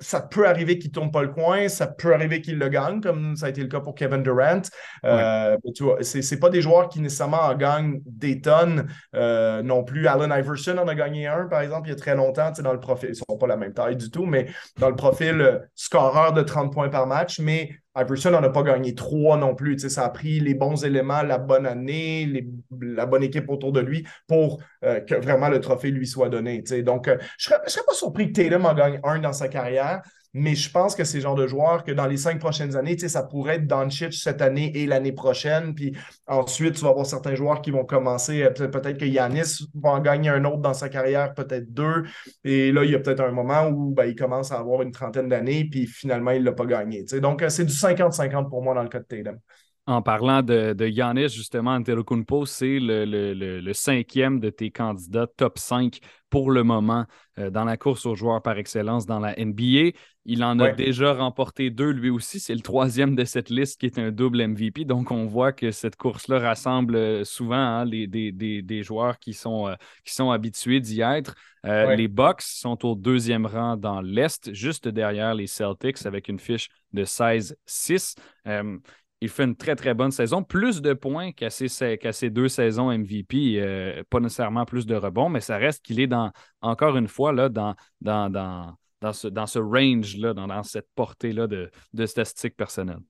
ça peut arriver qu'ils ne tournent pas le coin, ça peut arriver qu'ils le gagnent, comme ça a été le cas pour Kevin Durant. Euh, ce n'est pas des joueurs qui nécessairement en gagnent des tonnes euh, non plus. Allen Iverson en a gagné un, par exemple, il y a très longtemps, dans le profil. Ils ne sont pas la même taille du tout, mais dans le profil euh, scoreur de 30 points par match. Mais Iverson n'en a pas gagné trois non plus. ça a pris les bons éléments, la bonne année, la bonne équipe autour de lui pour euh, que vraiment le trophée lui soit donné. Donc, euh, je ne serais, pas surpris que Tatum en gagne un dans sa carrière. Mais je pense que c'est le genre de joueur que dans les cinq prochaines années, ça pourrait être Doncic cette année et l'année prochaine. Puis ensuite, tu vas avoir certains joueurs qui vont commencer. Euh, peut-être que Yanis va en gagner un autre dans sa carrière, peut-être deux. Et là, il y a peut-être un moment où ben, il commence à avoir une trentaine d'années, puis finalement, il ne l'a pas gagné. Donc, euh, c'est du 50-50 pour moi dans le cas de Tatum. En parlant de, de Giannis, justement, Antetokounmpo, c'est le, cinquième de tes candidats top 5 pour le moment euh, dans la course aux joueurs par excellence dans la NBA. Il en a déjà remporté deux lui aussi. C'est le troisième de cette liste qui est un double MVP. Donc, on voit que cette course-là rassemble euh, souvent hein, des, joueurs qui sont, euh, qui sont habitués d'y être. Les Bucks sont au deuxième rang dans l'Est, juste derrière les Celtics avec une fiche de 16-6 il fait une très, très bonne saison. Plus de points qu'à ses, deux saisons MVP. Euh, pas nécessairement plus de rebonds, mais ça reste qu'il est encore une fois, dans, ce, range-là, dans, cette portée-là de statistiques personnelles.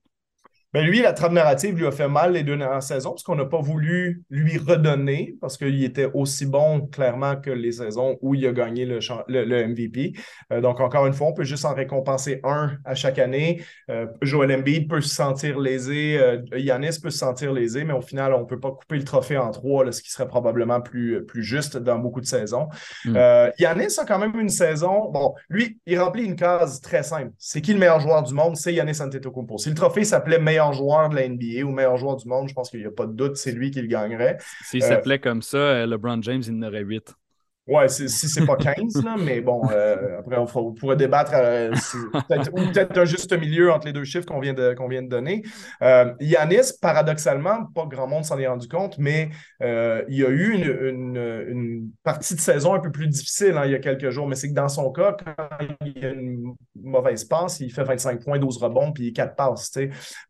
Ben lui, la trame narrative lui a fait mal les deux dernières saisons parce qu'on n'a pas voulu lui redonner parce qu'il était aussi bon clairement que les saisons où il a gagné le, le, MVP. Euh, donc, encore une fois, on peut juste en récompenser un à chaque année. Euh, Joel Embiid peut se sentir lésé, euh, Yanis peut se sentir lésé, mais au final, on ne peut pas couper le trophée en trois, ce qui serait probablement plus, plus juste dans beaucoup de saisons. Mm. Yanis a quand même une saison. Bon, lui, il remplit une case très simple. C'est qui le meilleur joueur du monde? C'est Yanis Antetokounmpo. Si le trophée s'appelait meilleur meilleur joueur de la NBA ou meilleur joueur du monde, je pense qu'il n'y a pas de doute, c'est lui qui le gagnerait. S'il s'appelait comme ça, euh, LeBron James, il en aurait 8. Ouais, si c'est pas 15, là, mais bon, euh, après, on, pourrait débattre euh, peut ou peut-être un juste milieu entre les deux chiffres qu'on vient, de, donner. Euh, Yanis, paradoxalement, pas grand monde s'en est rendu compte, mais il y a eu une, partie de saison un peu plus difficile hein, il y a quelques jours, mais c'est que dans son cas, quand il y a une mauvaise passe, il fait 25 points, 12 rebonds, puis 4 passes.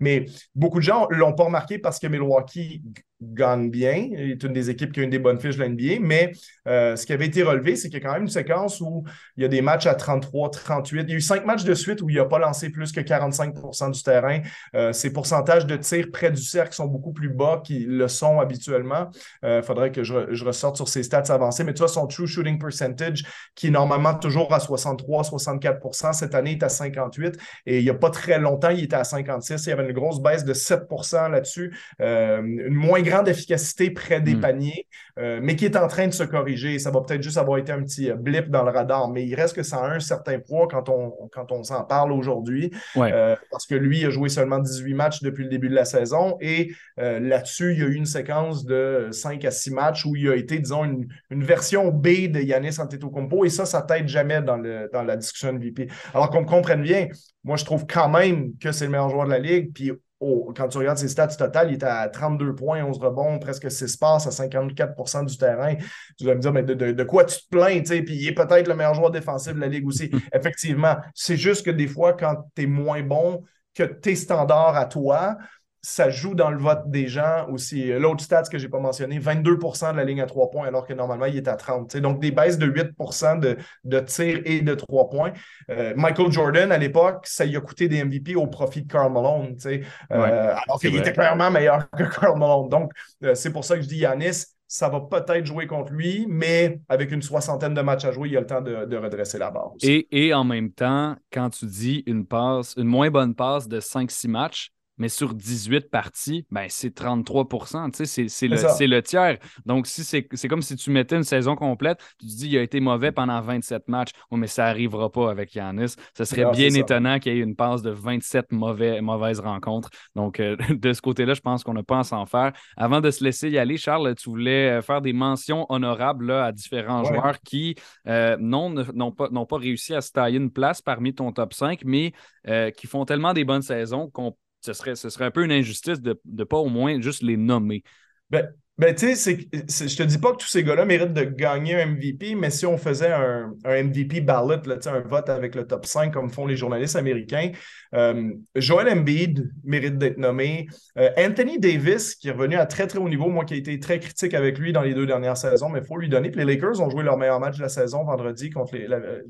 Mais beaucoup de gens l'ont pas remarqué parce que Milwaukee gagne bien. Il est une des équipes qui a une des bonnes fiches de l'NBA, mais euh, ce qui avait été relevé, c'est qu'il y a quand même une séquence où il y a des matchs à 33, 38. Il y a eu cinq matchs de suite où il n'a pas lancé plus que 45% du terrain. Euh, ses pourcentages de tirs près du cercle sont beaucoup plus bas qu'ils le sont habituellement. Il euh, faudrait que je, ressorte sur ses stats avancées, mais tu vois, son true shooting percentage, qui est normalement toujours à 63, 64% cette année, est à 58. Et il n'y a pas très longtemps, il était à 56. Il y avait une grosse baisse de 7% là-dessus. une moins grande efficacité près des hmm. paniers, euh, mais qui est en train de se corriger. Ça va peut-être juste avoir été un petit euh, blip dans le radar, mais il reste que ça a un certain poids quand on, quand on s'en parle aujourd'hui, euh, parce que lui a joué seulement 18 matchs depuis le début de la saison et là-dessus, il y a eu une séquence de 5 à 6 matchs où il a été, disons, une, version B de Yanis Antetokounmpo et ça, ça t'aide jamais dans, le, dans la discussion de VP. Alors qu'on me comprenne bien, moi, je trouve quand même que c'est le meilleur joueur de la Ligue, puis quand tu regardes ses stats totales, il est à 32 points, 11 rebonds, presque 6 passes à 54% du terrain. Tu vas me dire, mais de, quoi tu te plains? Puis il est peut-être le meilleur joueur défensif de la Ligue aussi. Effectivement, c'est juste que des fois, quand tu es moins bon que tes standards à toi, ça joue dans le vote des gens aussi. L'autre stat que je n'ai pas mentionné, 22% de la ligne à 3 points, alors que normalement, il est à 30. Donc, des baisses de 8 de, de tirs et de 3 points. Euh, Michael Jordan, à l'époque, ça lui a coûté des MVP au profit de Carl Malone, euh, alors qu'il était clairement meilleur que Carl Malone. Donc, euh, c'est pour ça que je dis Yanis, ça va peut-être jouer contre lui, mais avec une soixantaine de matchs à jouer, il y a le temps de, redresser la barre. Et, et, en même temps, quand tu dis une passe, une moins bonne passe de 5-6 matchs, mais sur 18 parties, ben, c'est 33% c'est le, le, tiers. Donc, si c'est comme si tu mettais une saison complète, tu te dis il a été mauvais pendant 27 matchs. mais ça n'arrivera pas avec Yanis. Ce serait bien étonnant qu'il y ait une passe de 27 mauvais, mauvaises rencontres. Donc, euh, de ce côté-là, je pense qu'on n'a pas à s'en faire. Avant de se laisser y aller, Charles, tu voulais euh, faire des mentions honorables à différents joueurs qui euh, n'ont pas, pas réussi à se tailler une place parmi ton top 5, mais qui font tellement des bonnes saisons qu'on ce serait, ce serait un peu une injustice de ne pas au moins juste les nommer. Ben, ben, tu sais, je te dis pas que tous ces gars-là méritent de gagner un MVP, mais si on faisait un, MVP ballot, là, un vote avec le top 5 comme font les journalistes américains, euh, Joel Embiid mérite d'être nommé. Euh, Anthony Davis, qui est revenu à très très haut niveau, moi qui ai été très critique avec lui dans les deux dernières saisons, mais il faut lui donner. Puis les Lakers ont joué leur meilleur match de la saison vendredi contre les,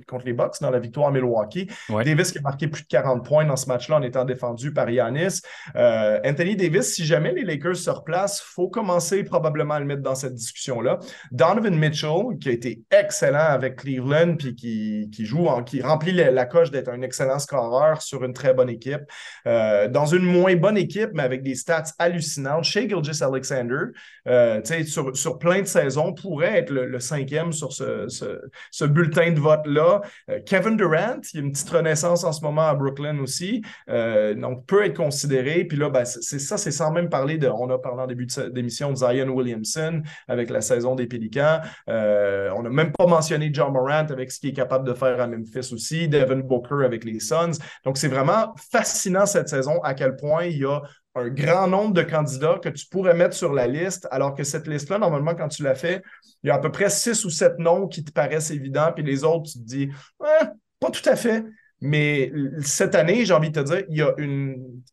contre les Bucks dans la victoire à Milwaukee. Davis qui a marqué plus de 40 points dans ce match-là en étant défendu par Yanis. Euh, Anthony Davis, si jamais les Lakers se replacent, il faut commencer probablement le mettre dans cette discussion-là. Donovan Mitchell, qui a été excellent avec Cleveland, puis qui, qui joue, en, qui remplit la, coche d'être un excellent scoreur sur une très bonne équipe. Euh, dans une moins bonne équipe, mais avec des stats hallucinantes, Shea Gilgis Alexander, euh, sur, sur plein de saisons, pourrait être le, cinquième sur ce, ce, bulletin de vote-là. Euh, Kevin Durant, il y a une petite renaissance en ce moment à Brooklyn aussi, donc peut être considéré. Puis là, ben, c'est ça, c'est sans même parler de, on a parlé en début d'émission de Zion Williamson avec la saison des Pélicans. Euh, on n'a même pas mentionné John Morant avec ce qu'il est capable de faire à Memphis aussi, Devin Booker avec les Suns. Donc, c'est vraiment fascinant cette saison à quel point il y a un grand nombre de candidats que tu pourrais mettre sur la liste, alors que cette liste-là, normalement, quand tu l'as fait, il y a à peu près six ou sept noms qui te paraissent évidents, puis les autres, tu te dis, pas tout à fait. Mais cette année, j'ai envie de te dire, il y a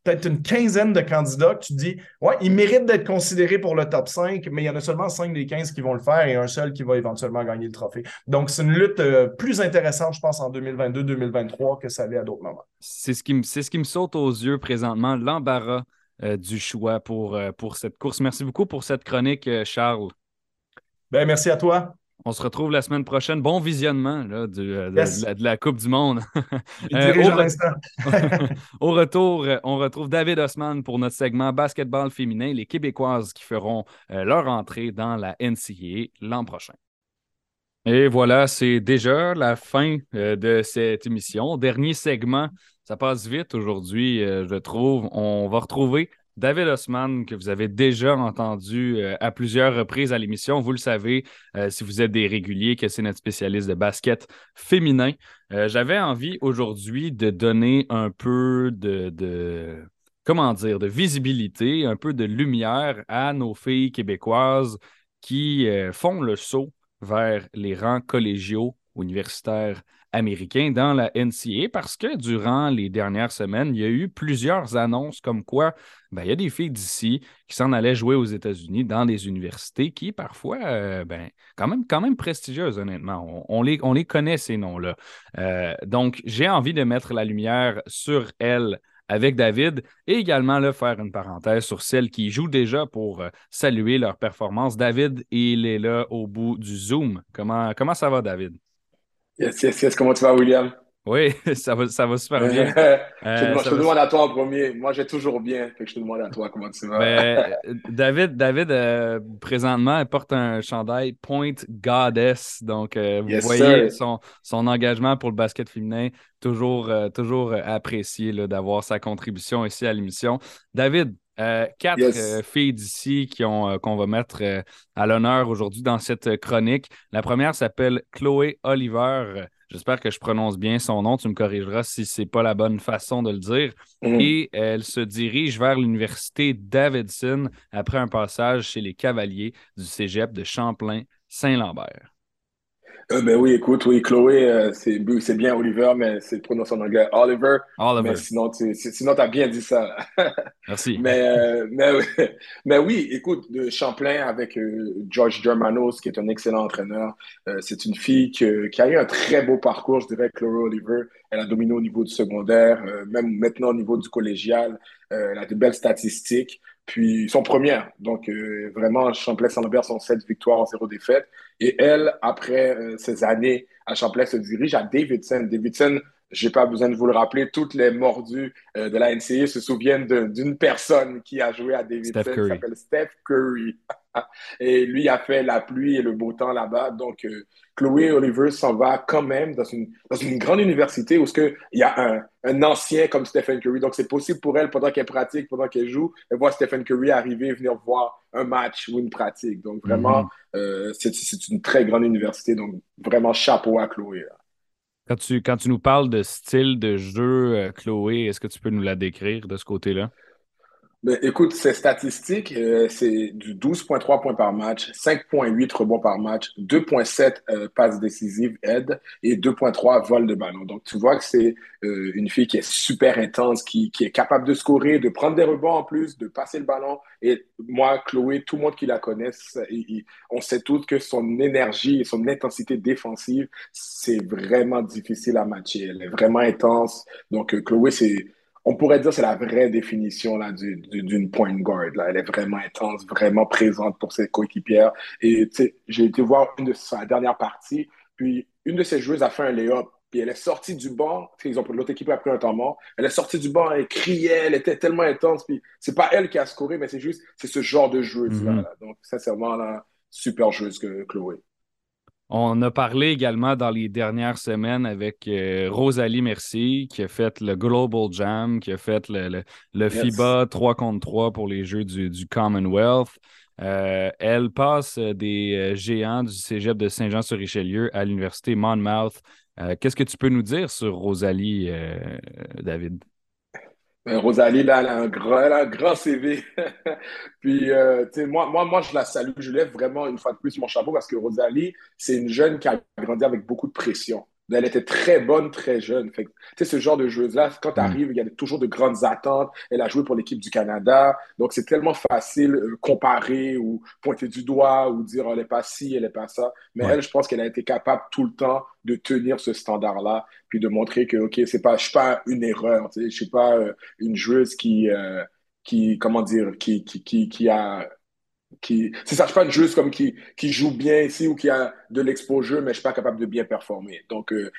peut-être une quinzaine de candidats que tu dis, ouais, ils méritent d'être considérés pour le top 5, mais il y en a seulement 5 des 15 qui vont le faire et un seul qui va éventuellement gagner le trophée. Donc, c'est une lutte euh, plus intéressante, je pense, en 2022-2023 que ça l'est à d'autres moments. C'est ce, qui ce qui me saute aux yeux présentement, l'embarras euh, du choix pour, euh, pour cette course. Merci beaucoup pour cette chronique, Charles. Ben, merci à toi. On se retrouve la semaine prochaine. Bon visionnement euh, de, la, Coupe du Monde. Euh, au, retour, euh, on retrouve David Osman pour notre segment basketball féminin, les Québécoises qui feront leur entrée dans la NCAA l'an prochain. Et voilà, c'est déjà la fin de cette émission. Dernier segment, ça passe vite aujourd'hui, je trouve. On va retrouver David Osman, que vous avez déjà entendu euh, à plusieurs reprises à l'émission. Vous le savez, euh, si vous êtes des réguliers, que c'est notre spécialiste de basket féminin. Euh, j'avais envie aujourd'hui de donner un peu de, comment dire, de visibilité, un peu de lumière à nos filles québécoises qui font le saut vers les rangs collégiaux universitaires américain dans la NCA parce que durant les dernières semaines, il y a eu plusieurs annonces comme quoi ben, il y a des filles d'ici qui s'en allaient jouer aux États-Unis dans des universités qui, parfois, euh, ben, quand, même, quand même prestigieuses, honnêtement. On, les, on les connaît, ces noms-là. Euh, donc, j'ai envie de mettre la lumière sur elles avec David et également faire une parenthèse sur celles qui jouent déjà pour euh, saluer leur performance. David, il est là au bout du Zoom. Comment, comment ça va, David? Yes, yes, yes. Comment tu vas, William? Oui, ça va, ça va super bien. je, te, demande à toi en premier. Moi, j'ai toujours bien. je te demande à toi comment tu vas. Ben, David, David euh, présentement, porte un chandail Point Goddess. Donc, euh, vous voyez son, son, engagement pour le basket féminin. Toujours, euh, toujours apprécié d'avoir sa contribution ici à l'émission. David, quatre filles d'ici qu'on va mettre à l'honneur aujourd'hui dans cette chronique. La première s'appelle Chloé Oliver. J'espère que je prononce bien son nom. Tu me corrigeras si ce n'est pas la bonne façon de le dire. Mm. Et elle se dirige vers l'université Davidson après un passage chez les Cavaliers du cégep de Champlain-Saint-Lambert. Euh, ben oui, écoute, oui, Chloé, euh, c'est, bien Oliver, mais c'est prononcé en anglais Oliver. Oliver. Mais sinon, tu sinon, as bien dit ça. Merci. mais, euh, mais, mais, oui, écoute, de Champlain avec George Germanos, qui est un excellent entraîneur. c'est une fille qui a eu un très beau parcours, je dirais, Chloé Oliver. Elle a dominé au niveau du secondaire, même maintenant au niveau du collégial. elle a de belles statistiques. Puis ils sont premières. Donc euh, vraiment, Champlain-Saint-Lambert sont sept victoires en zéro défaite. Et elle, après euh, ces années à Champlain, se dirige à Davidson. Davidson, j'ai pas besoin de vous le rappeler, toutes les mordus euh, de la NCA se souviennent d'une personne qui a joué à Davidson, qui s'appelle Steph Curry. et lui a fait la pluie et le beau temps là-bas. Donc, Chloé Oliver s'en va quand même dans une, dans une grande université où il y a un, un, ancien comme Stephen Curry. Donc, c'est possible pour elle, pendant qu'elle pratique, pendant qu'elle joue, de voir Stephen Curry arriver, venir voir un match ou une pratique. Donc, vraiment, euh, c'est une très grande université. Donc, vraiment, chapeau à Chloé. Quand tu, quand tu nous parles de style de jeu, euh, Chloé, est-ce que tu peux nous la décrire de ce côté-là? Ben, écoute, ces statistiques, euh, c'est du 12,3 points par match, 5,8 rebonds par match, 2,7 euh, passes décisives, aide et 2,3 vols de ballon. Donc, tu vois que c'est euh, une fille qui est super intense, qui, qui, est capable de scorer, de prendre des rebonds en plus, de passer le ballon. Et moi, Chloé, tout le monde qui la connaît, on sait tous que son énergie et son intensité défensive, c'est vraiment difficile à matcher. Elle est vraiment intense. Donc, Chloé, c'est on pourrait dire que c'est la vraie définition là, d'une point guard. Là. Elle est vraiment intense, vraiment présente pour ses coéquipières. Et j'ai été voir une de sa dernière partie, puis une de ses joueuses a fait un lay-up, puis elle est sortie du banc. L'autre équipe a pris un temps mort. Elle est sortie du banc, elle criait, elle était tellement intense. Puis c'est pas elle qui a scoré, mais c'est juste, c'est ce genre de joueuse là, mm-hmm. là. Donc, sincèrement, là, super joueuse que Chloé. On a parlé également dans les dernières semaines avec euh, Rosalie Merci, qui a fait le Global Jam, qui a fait le, FIBA 3 contre 3 pour les Jeux du, Commonwealth. Euh, elle passe des euh, géants du cégep de Saint-Jean-sur-Richelieu à l'université Monmouth. Qu'est-ce que tu peux nous dire sur Rosalie, David? Ben, Rosalie, là, elle a un grand, CV. Puis, euh, tu sais, moi, moi, moi, je la salue. Je lève vraiment une fois de plus mon chapeau parce que Rosalie, c'est une jeune qui a grandi avec beaucoup de pression. Elle était très bonne, très jeune. Fait que, ce genre de joueuse-là, quand tu arrives, il y a toujours de grandes attentes. Elle a joué pour l'équipe du Canada. Donc, c'est tellement facile de comparer ou pointer du doigt ou dire, oh, elle n'est pas ci, elle n'est pas ça. Mais elle, je pense qu'elle a été capable tout le temps de tenir ce standard-là, puis de montrer que, OK, c'est pas, je suis pas une erreur. Je suis pas euh, une joueuse qui, euh, qui, comment dire, qui, qui, qui, qui a qui c'est ça je une joueuse comme qui qui joue bien ici ou qui a de l'exposure mais je suis pas capable de bien performer. Donc euh,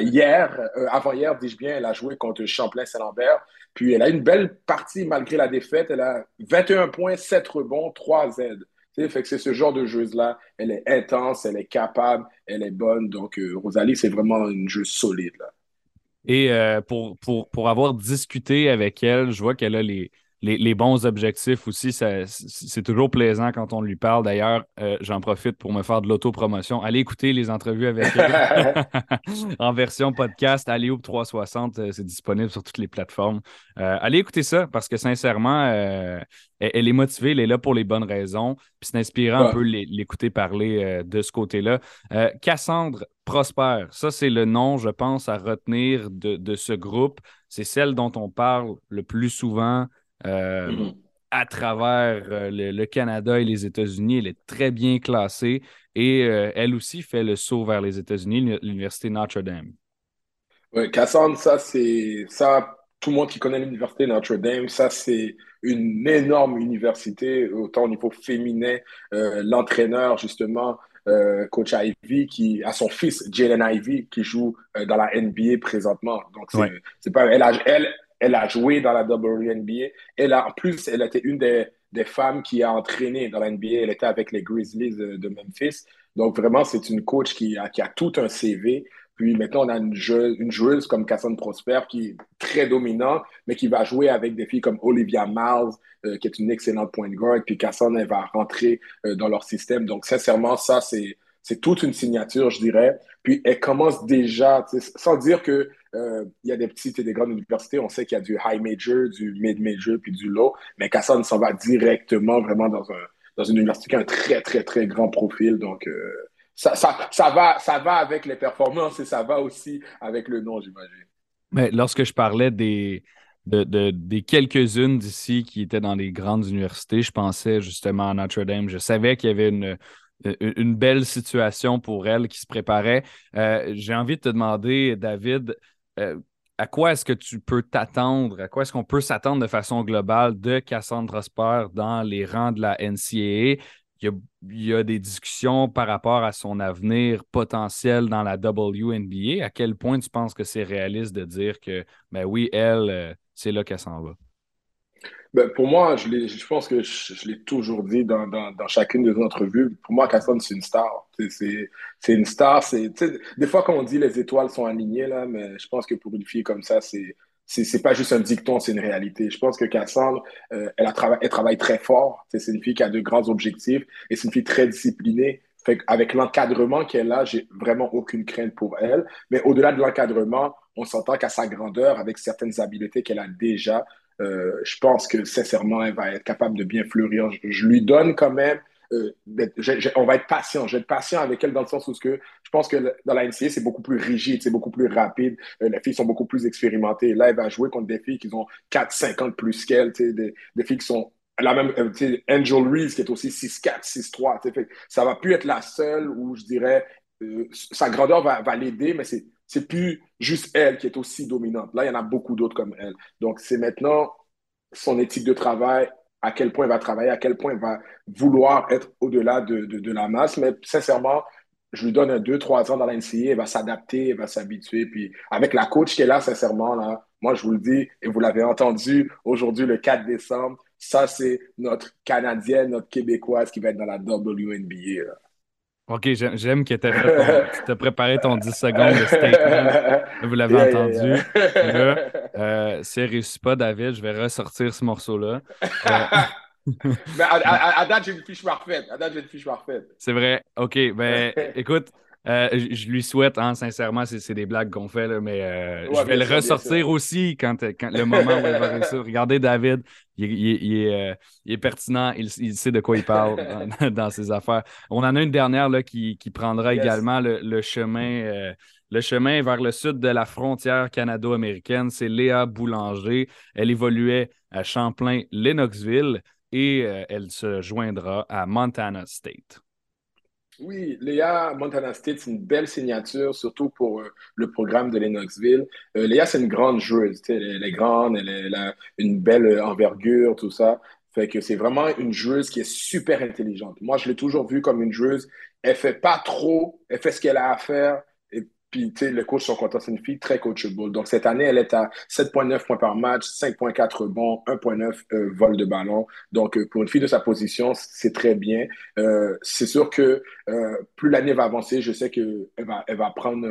hier euh, avant hier dis-je bien elle a joué contre Champlain Saint-Lambert puis elle a une belle partie malgré la défaite. Elle a 21 points 7 rebonds 3 aides. Fait que c'est ce genre de joueuse là elle est intense elle est capable elle est bonne. Donc euh, Rosalie c'est vraiment une joueuse solide et pour, pour, pour avoir discuté avec elle je vois qu'elle a les les, bons objectifs aussi, c'est toujours plaisant quand on lui parle. D'ailleurs, euh, j'en profite pour me faire de l'autopromotion. Allez écouter les entrevues avec elle en version podcast. Allez 360, euh, c'est disponible sur toutes les plateformes. Euh, allez écouter ça parce que sincèrement, elle, est motivée, elle est là pour les bonnes raisons. Puis c'est inspirant un peu l'écouter parler de ce côté-là. Cassandre Prosper, ça c'est le nom, je pense, à retenir de, de ce groupe. C'est celle dont on parle le plus souvent. Euh, mm-hmm. à travers euh, le, Canada et les États-Unis. Elle est très bien classée et euh, elle aussi fait le saut vers les États-Unis, l'Université Notre-Dame. Oui, Cassandre, ça, c'est ça. Tout le monde qui connaît l'Université Notre-Dame, ça, c'est une énorme université, autant au niveau féminin. L'entraîneur, justement, coach Ivy, qui a son fils, Jalen Ivy, qui joue dans la NBA présentement. Donc, c'est pas. Elle, elle, elle a joué dans la WNBA. Elle a, en plus, elle était une des, des femmes qui a entraîné dans la NBA. Elle était avec les Grizzlies de, Memphis. Donc, vraiment, c'est une coach qui a, qui a tout un CV. Puis maintenant, on a une, joueuse comme Cassandre Prosper qui est très dominante, mais qui va jouer avec des filles comme Olivia Miles, euh, qui est une excellente point guard. Puis Cassandre, elle va rentrer euh, dans leur système. Donc, sincèrement, ça, c'est c'est toute une signature, je dirais. Puis elle commence déjà, sans dire que euh, il y a des petites et des grandes universités, on sait qu'il y a du high major, du mid major, puis du low, mais Cassandre s'en va directement vraiment dans, un, dans une université qui a un très, très, très grand profil. Donc, euh, ça, ça, ça, va, ça va avec les performances et ça va aussi avec le nom, j'imagine. Mais lorsque je parlais des, de, de, des quelques-unes d'ici qui étaient dans les grandes universités, je pensais justement à Notre-Dame. Je savais qu'il y avait une, une belle situation pour elle qui se préparait. Euh, j'ai envie de te demander, David, euh, à quoi est-ce que tu peux t'attendre, à quoi est-ce qu'on peut s'attendre de façon globale de Cassandra Prosper dans les rangs de la NCAA? Il y, a, des discussions par rapport à son avenir potentiel dans la WNBA. À quel point tu penses que c'est réaliste de dire que, ben oui, elle, c'est là qu'elle s'en va? Ben, pour moi, je, pense que je, l'ai toujours dit dans, dans, dans, chacune des entrevues. Pour moi, Cassandre, c'est une star. C'est une star. Des fois, quand on dit les étoiles sont alignées, là, mais je pense que pour une fille comme ça, c'est c'est pas juste un dicton, c'est une réalité. Je pense que Cassandre, euh, elle, travaille très fort. C'est une fille qui a de grands objectifs et c'est une fille très disciplinée. Avec l'encadrement qu'elle a, j'ai vraiment aucune crainte pour elle. Mais au-delà de l'encadrement, on s'entend qu'à sa grandeur, avec certaines habiletés qu'elle a déjà, euh, je pense que sincèrement, elle va être capable de bien fleurir. Je, lui donne quand même. Euh, on va être patient. Je vais être patient avec elle dans le sens où que je pense que dans la NCA, c'est beaucoup plus rigide, c'est beaucoup plus rapide. Euh, les filles sont beaucoup plus expérimentées. Là, elle va jouer contre des filles qui ont 4, 5 ans plus qu'elle, des, des filles qui sont la même, Angel Reese qui est aussi 6-4, 6-3. Ça va plus être la seule où je dirais sa grandeur va, va l'aider, mais c'est c'est plus juste elle qui est aussi dominante. Là, il y en a beaucoup d'autres comme elle. Donc, c'est maintenant son éthique de travail, à quel point elle va travailler, à quel point elle va vouloir être au-delà de, la masse. Mais sincèrement, je lui donne deux, trois ans dans l'NCA, elle va s'adapter, elle va s'habituer. Puis avec la coach qui est là, sincèrement, là, moi, je vous le dis, et vous l'avez entendu aujourd'hui, le 4 décembre, ça, c'est notre Canadienne, notre Québécoise qui va être dans la WNBA. OK, j'aime que tu as préparé ton 10 secondes de statement. Vous l'avez entendu. Euh, si elle réussit pas, David, je vais ressortir ce morceau-là. Mais à, date, j'ai une fiche parfaite. À date, j'ai une fiche parfaite. C'est vrai. OK, ben écoute, Euh, je lui souhaite, hein, sincèrement, c'est des blagues qu'on fait, là, mais euh, je vais le ressortir aussi quand, quand, le moment où elle va réussir. Regardez David, il, il, est, pertinent, il, sait de quoi il parle dans, ses affaires. On en a une dernière là, qui, qui prendra également le, le chemin le chemin vers le sud de la frontière canado-américaine, c'est Léa Boulanger. Elle évoluait à Champlain-Lennoxville et euh, elle se joindra à Montana State. Oui, Léa, Montana State, c'est une belle signature, surtout pour euh, le programme de Lennoxville. Euh, Léa, c'est une grande joueuse. Elle, est grande, elle, a une belle envergure, tout ça. Fait c'est vraiment une joueuse qui est super intelligente. Moi, je l'ai toujours vue comme une joueuse. Elle fait pas trop, elle fait ce qu'elle a à faire, puis, tu sais, le coach sont contents. C'est une fille très coachable. Donc, cette année, elle est à 7,9 points par match, 5,4 rebonds, 1,9 euh, vol de ballon. Donc, euh, pour une fille de sa position, c'est très bien. Euh, c'est sûr que euh, plus l'année va avancer, je sais qu'elle va, elle va prendre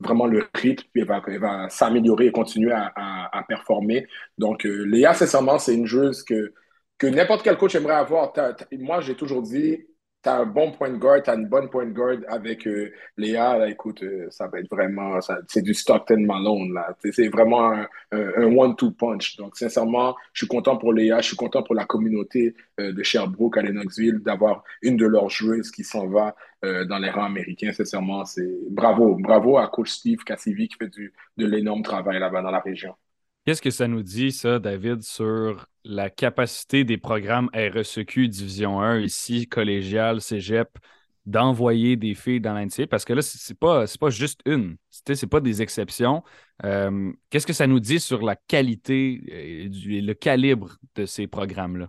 vraiment le rythme, puis elle va, elle va s'améliorer et continuer à, à, à performer. Donc, Léa, sincèrement, c'est une joueuse que, que n'importe quel coach aimerait avoir. moi, j'ai toujours dit, tu as un bon point de guard, tu as une bonne point de guard avec euh, Léa, écoute, euh, ça va être vraiment, c'est du Stockton Malone, là. C'est vraiment un, one-two punch. Donc, sincèrement, je suis content pour Léa, je suis content pour la communauté euh, de Sherbrooke à Lennoxville d'avoir une de leurs joueuses qui s'en va dans les rangs américains. Sincèrement, c'est bravo, bravo à coach Steve Cassivi qui fait du, de l'énorme travail là-bas dans la région. Qu'est-ce que ça nous dit, ça, David, sur la capacité des programmes RSEQ Division 1, ici, collégial, cégep, d'envoyer des filles dans l'NCA? Parce que là, c'est pas, pas juste une. C'est pas des exceptions. Euh, qu'est-ce que ça nous dit sur la qualité et le calibre de ces programmes-là?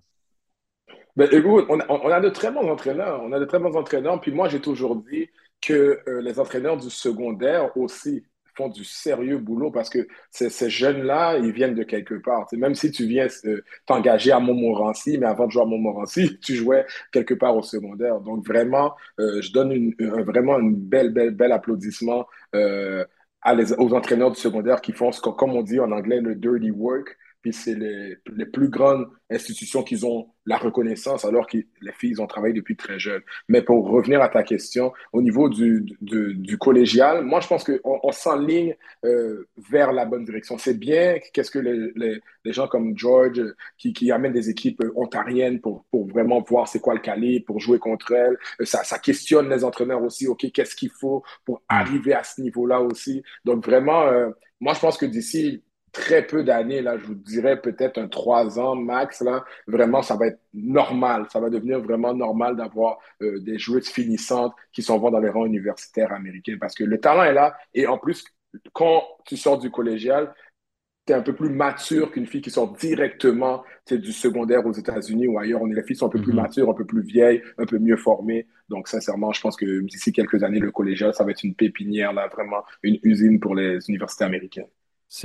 Ben, on a, de très bons entraîneurs. On a de très bons entraîneurs. Puis moi, j'ai toujours dit que euh, les entraîneurs du secondaire aussi du sérieux boulot parce que ces, jeunes-là, ils viennent de quelque part. même si tu viens euh, t'engager à Montmorency, mais avant de jouer à Montmorency, tu jouais quelque part au secondaire. Donc vraiment, euh, je donne une, vraiment un bel, bel, bel applaudissement euh, aux entraîneurs du secondaire qui font, ce comme on dit en anglais, le dirty work puis c'est les, les, plus grandes institutions qui ont la reconnaissance alors que les filles ont travaillé depuis très jeune. Mais pour revenir à ta question, au niveau du, du, collégial, moi je pense qu'on on, s'enligne euh, vers la bonne direction. C'est bien qu'est-ce que les, les, gens comme George qui, qui amènent des équipes ontariennes pour, pour vraiment voir c'est quoi le calibre, pour jouer contre elles. Ça, ça questionne les entraîneurs aussi, OK, qu'est-ce qu'il faut pour arriver à ce niveau-là aussi? Donc vraiment, euh, moi je pense que d'ici très peu d'années, là, je vous dirais peut-être un trois ans max, là, vraiment, ça va être normal. Ça va devenir vraiment normal d'avoir euh, des joueuses finissantes qui s'en vont dans les rangs universitaires américains parce que le talent est là. Et en plus, quand tu sors du collégial, tu es un peu plus mature qu'une fille qui sort directement du secondaire aux États-Unis ou ailleurs. On est, les filles sont un peu plus mm-hmm. matures, un peu plus vieilles, un peu mieux formées. Donc, sincèrement, je pense que d'ici quelques années, le collégial, ça va être une pépinière, là, vraiment une usine pour les universités américaines.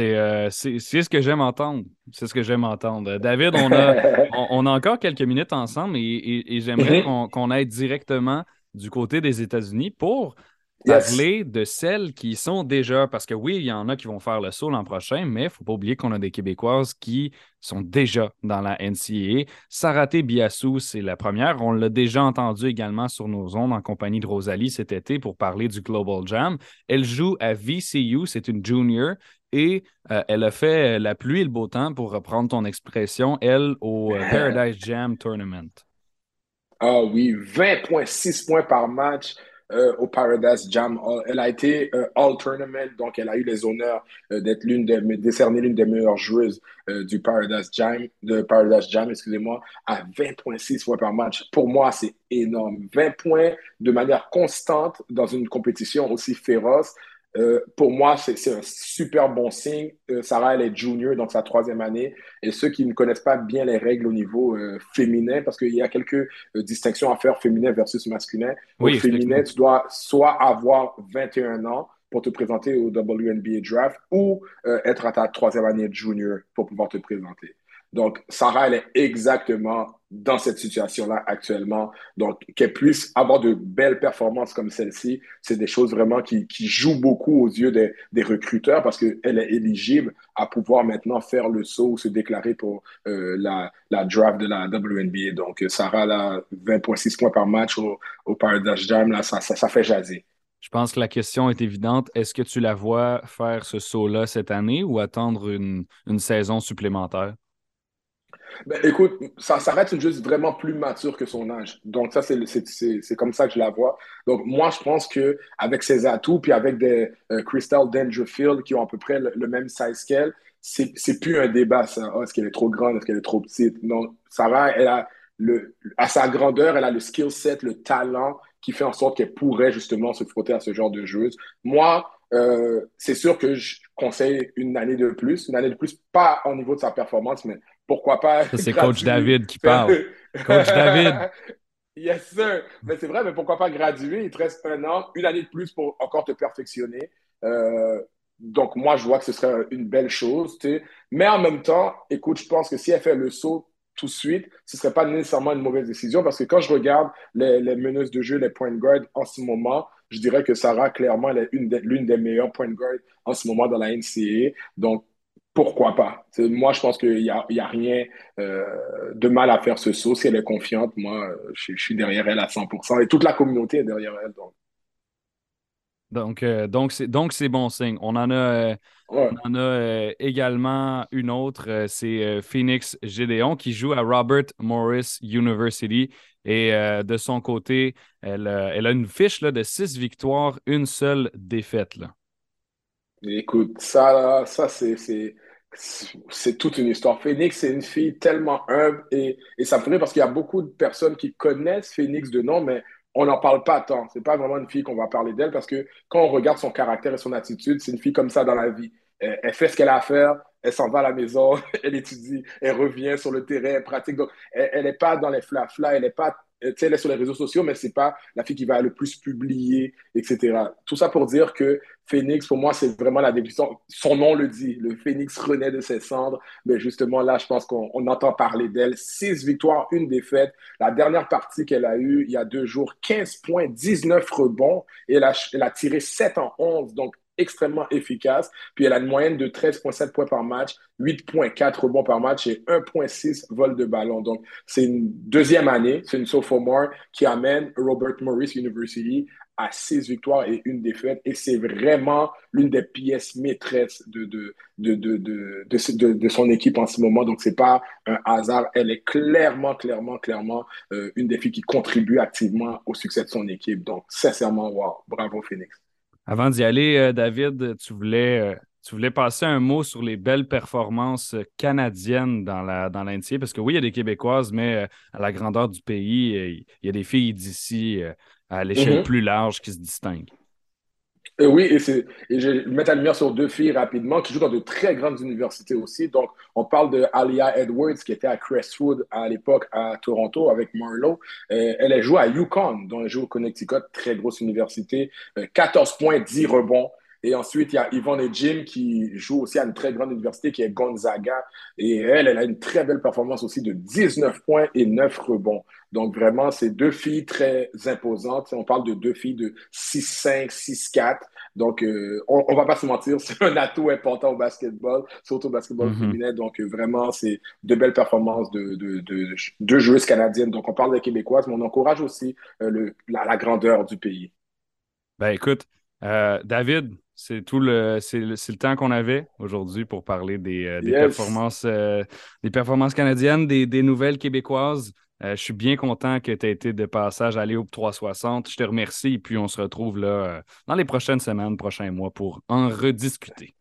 Euh, c'est ce que j'aime entendre. C'est ce que j'aime entendre. David, on a, on, a encore quelques minutes ensemble et, j'aimerais mm-hmm. qu'on aille directement du côté des États-Unis pour parler de celles qui sont déjà, parce que oui, il y en a qui vont faire le saut l'an prochain, mais il ne faut pas oublier qu'on a des Québécoises qui sont déjà dans la NCAA. Saraté Biassou, c'est la première. On l'a déjà entendu également sur nos ondes en compagnie de Rosalie cet été pour parler du Global Jam. Elle joue à VCU, c'est une junior, et euh, elle a fait la pluie et le beau temps, pour reprendre ton expression, elle, au euh, Paradise Jam Tournament. Ah oui, 20,6 points par match. Euh, au Paradise Jam. Elle a été All Tournament, donc elle a eu les honneurs d'être l'une des, décerner l'une des meilleures joueuses du Paradise Jam, de Paradise Jam, excusez-moi, à 20.6 points par match. Pour moi, c'est énorme. 20 points de manière constante dans une compétition aussi féroce. Euh, pour moi, c'est un super bon signe. Euh, Sarah, elle est junior, donc sa troisième année. Et ceux qui ne connaissent pas bien les règles au niveau euh, féminin, parce qu'il y a quelques distinctions à faire féminin versus masculin. Oui, au féminin, tu dois soit avoir 21 ans pour te présenter au WNBA Draft ou être à ta troisième année junior pour pouvoir te présenter. Donc, Sarah, elle est exactement dans cette situation-là actuellement. Donc, qu'elle puisse avoir de belles performances comme celle-ci, c'est des choses vraiment qui, jouent beaucoup aux yeux des, recruteurs parce qu'elle est éligible à pouvoir maintenant faire le saut ou se déclarer pour euh, la, draft de la WNBA. Donc, Sarah, là, 20,6 points par match au, Paradise Jam, là, ça fait jaser. Je pense que la question est évidente. Est-ce que tu la vois faire ce saut-là cette année ou attendre une, saison supplémentaire? Ben, écoute, ça, ça reste juste vraiment plus mature que son âge. Donc, ça, c'est comme ça que je la vois. Donc, moi, je pense qu'avec ses atouts, puis avec des euh, Crystal Dangerfield qui ont à peu près le, même size qu'elle, c'est plus un débat, ça. Oh, est-ce qu'elle est trop grande? Est-ce qu'elle est trop petite? Non, Sarah, elle a le, à sa grandeur, elle a le skill set, le talent qui fait en sorte qu'elle pourrait justement se frotter à ce genre de joueuse. Moi, euh, c'est sûr que je conseille une année de plus, une année de plus, pas au niveau de sa performance, mais pourquoi pas. c'est Coach David qui parle. Coach David. Yes, sir. Mais c'est vrai, mais pourquoi pas graduer? Il te reste un an, une année de plus pour encore te perfectionner. Euh, donc, moi, je vois que ce serait une belle chose. Mais en même temps, écoute, je pense que si elle fait le saut tout de suite, ce ne serait pas nécessairement une mauvaise décision parce que quand je regarde les, les meneuses de jeu, les point guard en ce moment, je dirais que Sarah, clairement, elle est l'une des, meilleures point guard en ce moment dans la NCAA. Donc, pourquoi pas? Moi, je pense qu'il n'y a, y a, rien euh, de mal à faire ce saut. Si elle est confiante, moi, je, je, suis derrière elle à 100% et toute la communauté est derrière elle. Donc. Donc, euh, donc, c'est, donc, c'est bon signe. On en a, euh, on en a également une autre, c'est Phoenix Gédéon qui joue à Robert Morris University. Et de son côté, elle, elle, a une fiche là, de six victoires, une seule défaite. Là. Écoute, ça, ça c'est, toute une histoire. Phoenix, c'est une fille tellement humble et, et ça me fait parce qu'il y a beaucoup de personnes qui connaissent Phoenix de nom, mais on n'en parle pas tant. C'est pas vraiment une fille qu'on va parler d'elle parce que quand on regarde son caractère et son attitude, c'est une fille comme ça dans la vie. Elle, fait ce qu'elle a à faire, elle s'en va à la maison, elle étudie, elle revient sur le terrain, elle pratique. Donc, elle n'est pas dans les flafla, elle n'est pas elle est sur les réseaux sociaux, mais c'est pas la fille qui va le plus publier, etc. Tout ça pour dire que Phoenix, pour moi, c'est vraiment la débutant. Son nom le dit, le Phoenix renaît de ses cendres. Mais justement, là, je pense qu'on entend parler d'elle. Six victoires, une défaite. La dernière partie qu'elle a eue il y a deux jours, 15 points, 19 rebonds. Et elle a, elle a tiré 7 en 11. Donc, extrêmement efficace. Puis elle a une moyenne de 13,7 points par match, 8,4 rebonds par match et 1,6 vol de ballon. Donc, c'est une deuxième année, c'est une sophomore qui amène Robert Morris University à 6 victoires et une défaite. Et c'est vraiment l'une des pièces maîtresses de, de, de, de, de, son équipe en ce moment. Donc, c'est pas un hasard. Elle est clairement, clairement, clairement euh, une des filles qui contribue activement au succès de son équipe. Donc, sincèrement, wow, bravo Phoenix. Avant d'y aller, euh, David, tu voulais, euh, tu voulais passer un mot sur les belles performances canadiennes dans la dans parce que oui, il y a des Québécoises, mais euh, à la grandeur du pays, il y a des filles d'ici à l'échelle mm-hmm. plus large qui se distinguent. Et oui, et, et je mettre la lumière sur deux filles rapidement qui jouent dans de très grandes universités aussi. Donc, on parle de Alia Edwards qui était à Crestwood à l'époque à Toronto avec Marlowe. Euh, elle a joué à Yukon, dont elle joue au Connecticut, très grosse université. 14 euh, points, 10 rebonds. Et ensuite, il y a Yvonne et Jim qui joue aussi à une très grande université qui est Gonzaga. Et elle, elle a une très belle performance aussi de 19 points et 9 rebonds. Donc vraiment, c'est deux filles très imposantes. On parle de deux filles de 6-5, 6-4. Donc, euh, on, on va pas se mentir, c'est un atout important au basketball, surtout au basketball mm-hmm. féminin. Donc, euh, vraiment, c'est de belles performances de, de, de, de, joueuses canadiennes. Donc, on parle des Québécoises, mais on encourage aussi euh, le, la, grandeur du pays. Ben écoute, David, c'est tout le, c'est le, le, temps qu'on avait aujourd'hui pour parler des, euh, des performances, euh, des performances canadiennes, des, des nouvelles québécoises. Euh, je suis bien content que tu aies été de passage à Léo 360. Je te remercie et puis on se retrouve là dans les prochaines semaines, prochains mois pour en rediscuter.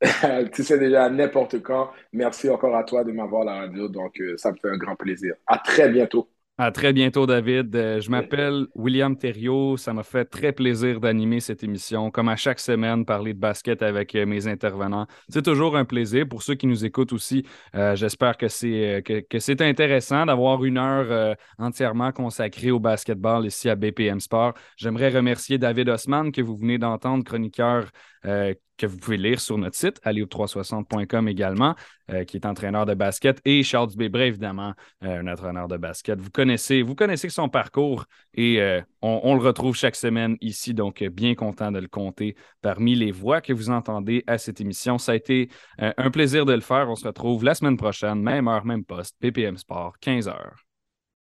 tu sais déjà n'importe quand. Merci encore à toi de m'avoir la radio. Donc, ça me fait un grand plaisir. À très bientôt. À très bientôt, David. Euh, je m'appelle William Thériault. Ça m'a fait très plaisir d'animer cette émission. Comme à chaque semaine, parler de basket avec euh, mes intervenants. C'est toujours un plaisir. Pour ceux qui nous écoutent aussi, euh, j'espère que c'est que, c'est intéressant d'avoir une heure entièrement consacrée au basketball ici à BPM Sport. J'aimerais remercier David Osman, que vous venez d'entendre, chroniqueur que vous pouvez lire sur notre site, allez360.com également, euh, qui est entraîneur de basket, et Charles Dubébré, évidemment, euh, un entraîneur de basket. Vous connaissez, vous connaissez son parcours et euh, on, le retrouve chaque semaine ici, donc bien content de le compter parmi les voix que vous entendez à cette émission. Ça a été un plaisir de le faire. On se retrouve la semaine prochaine, même heure, même poste, PPM Sport, 15h.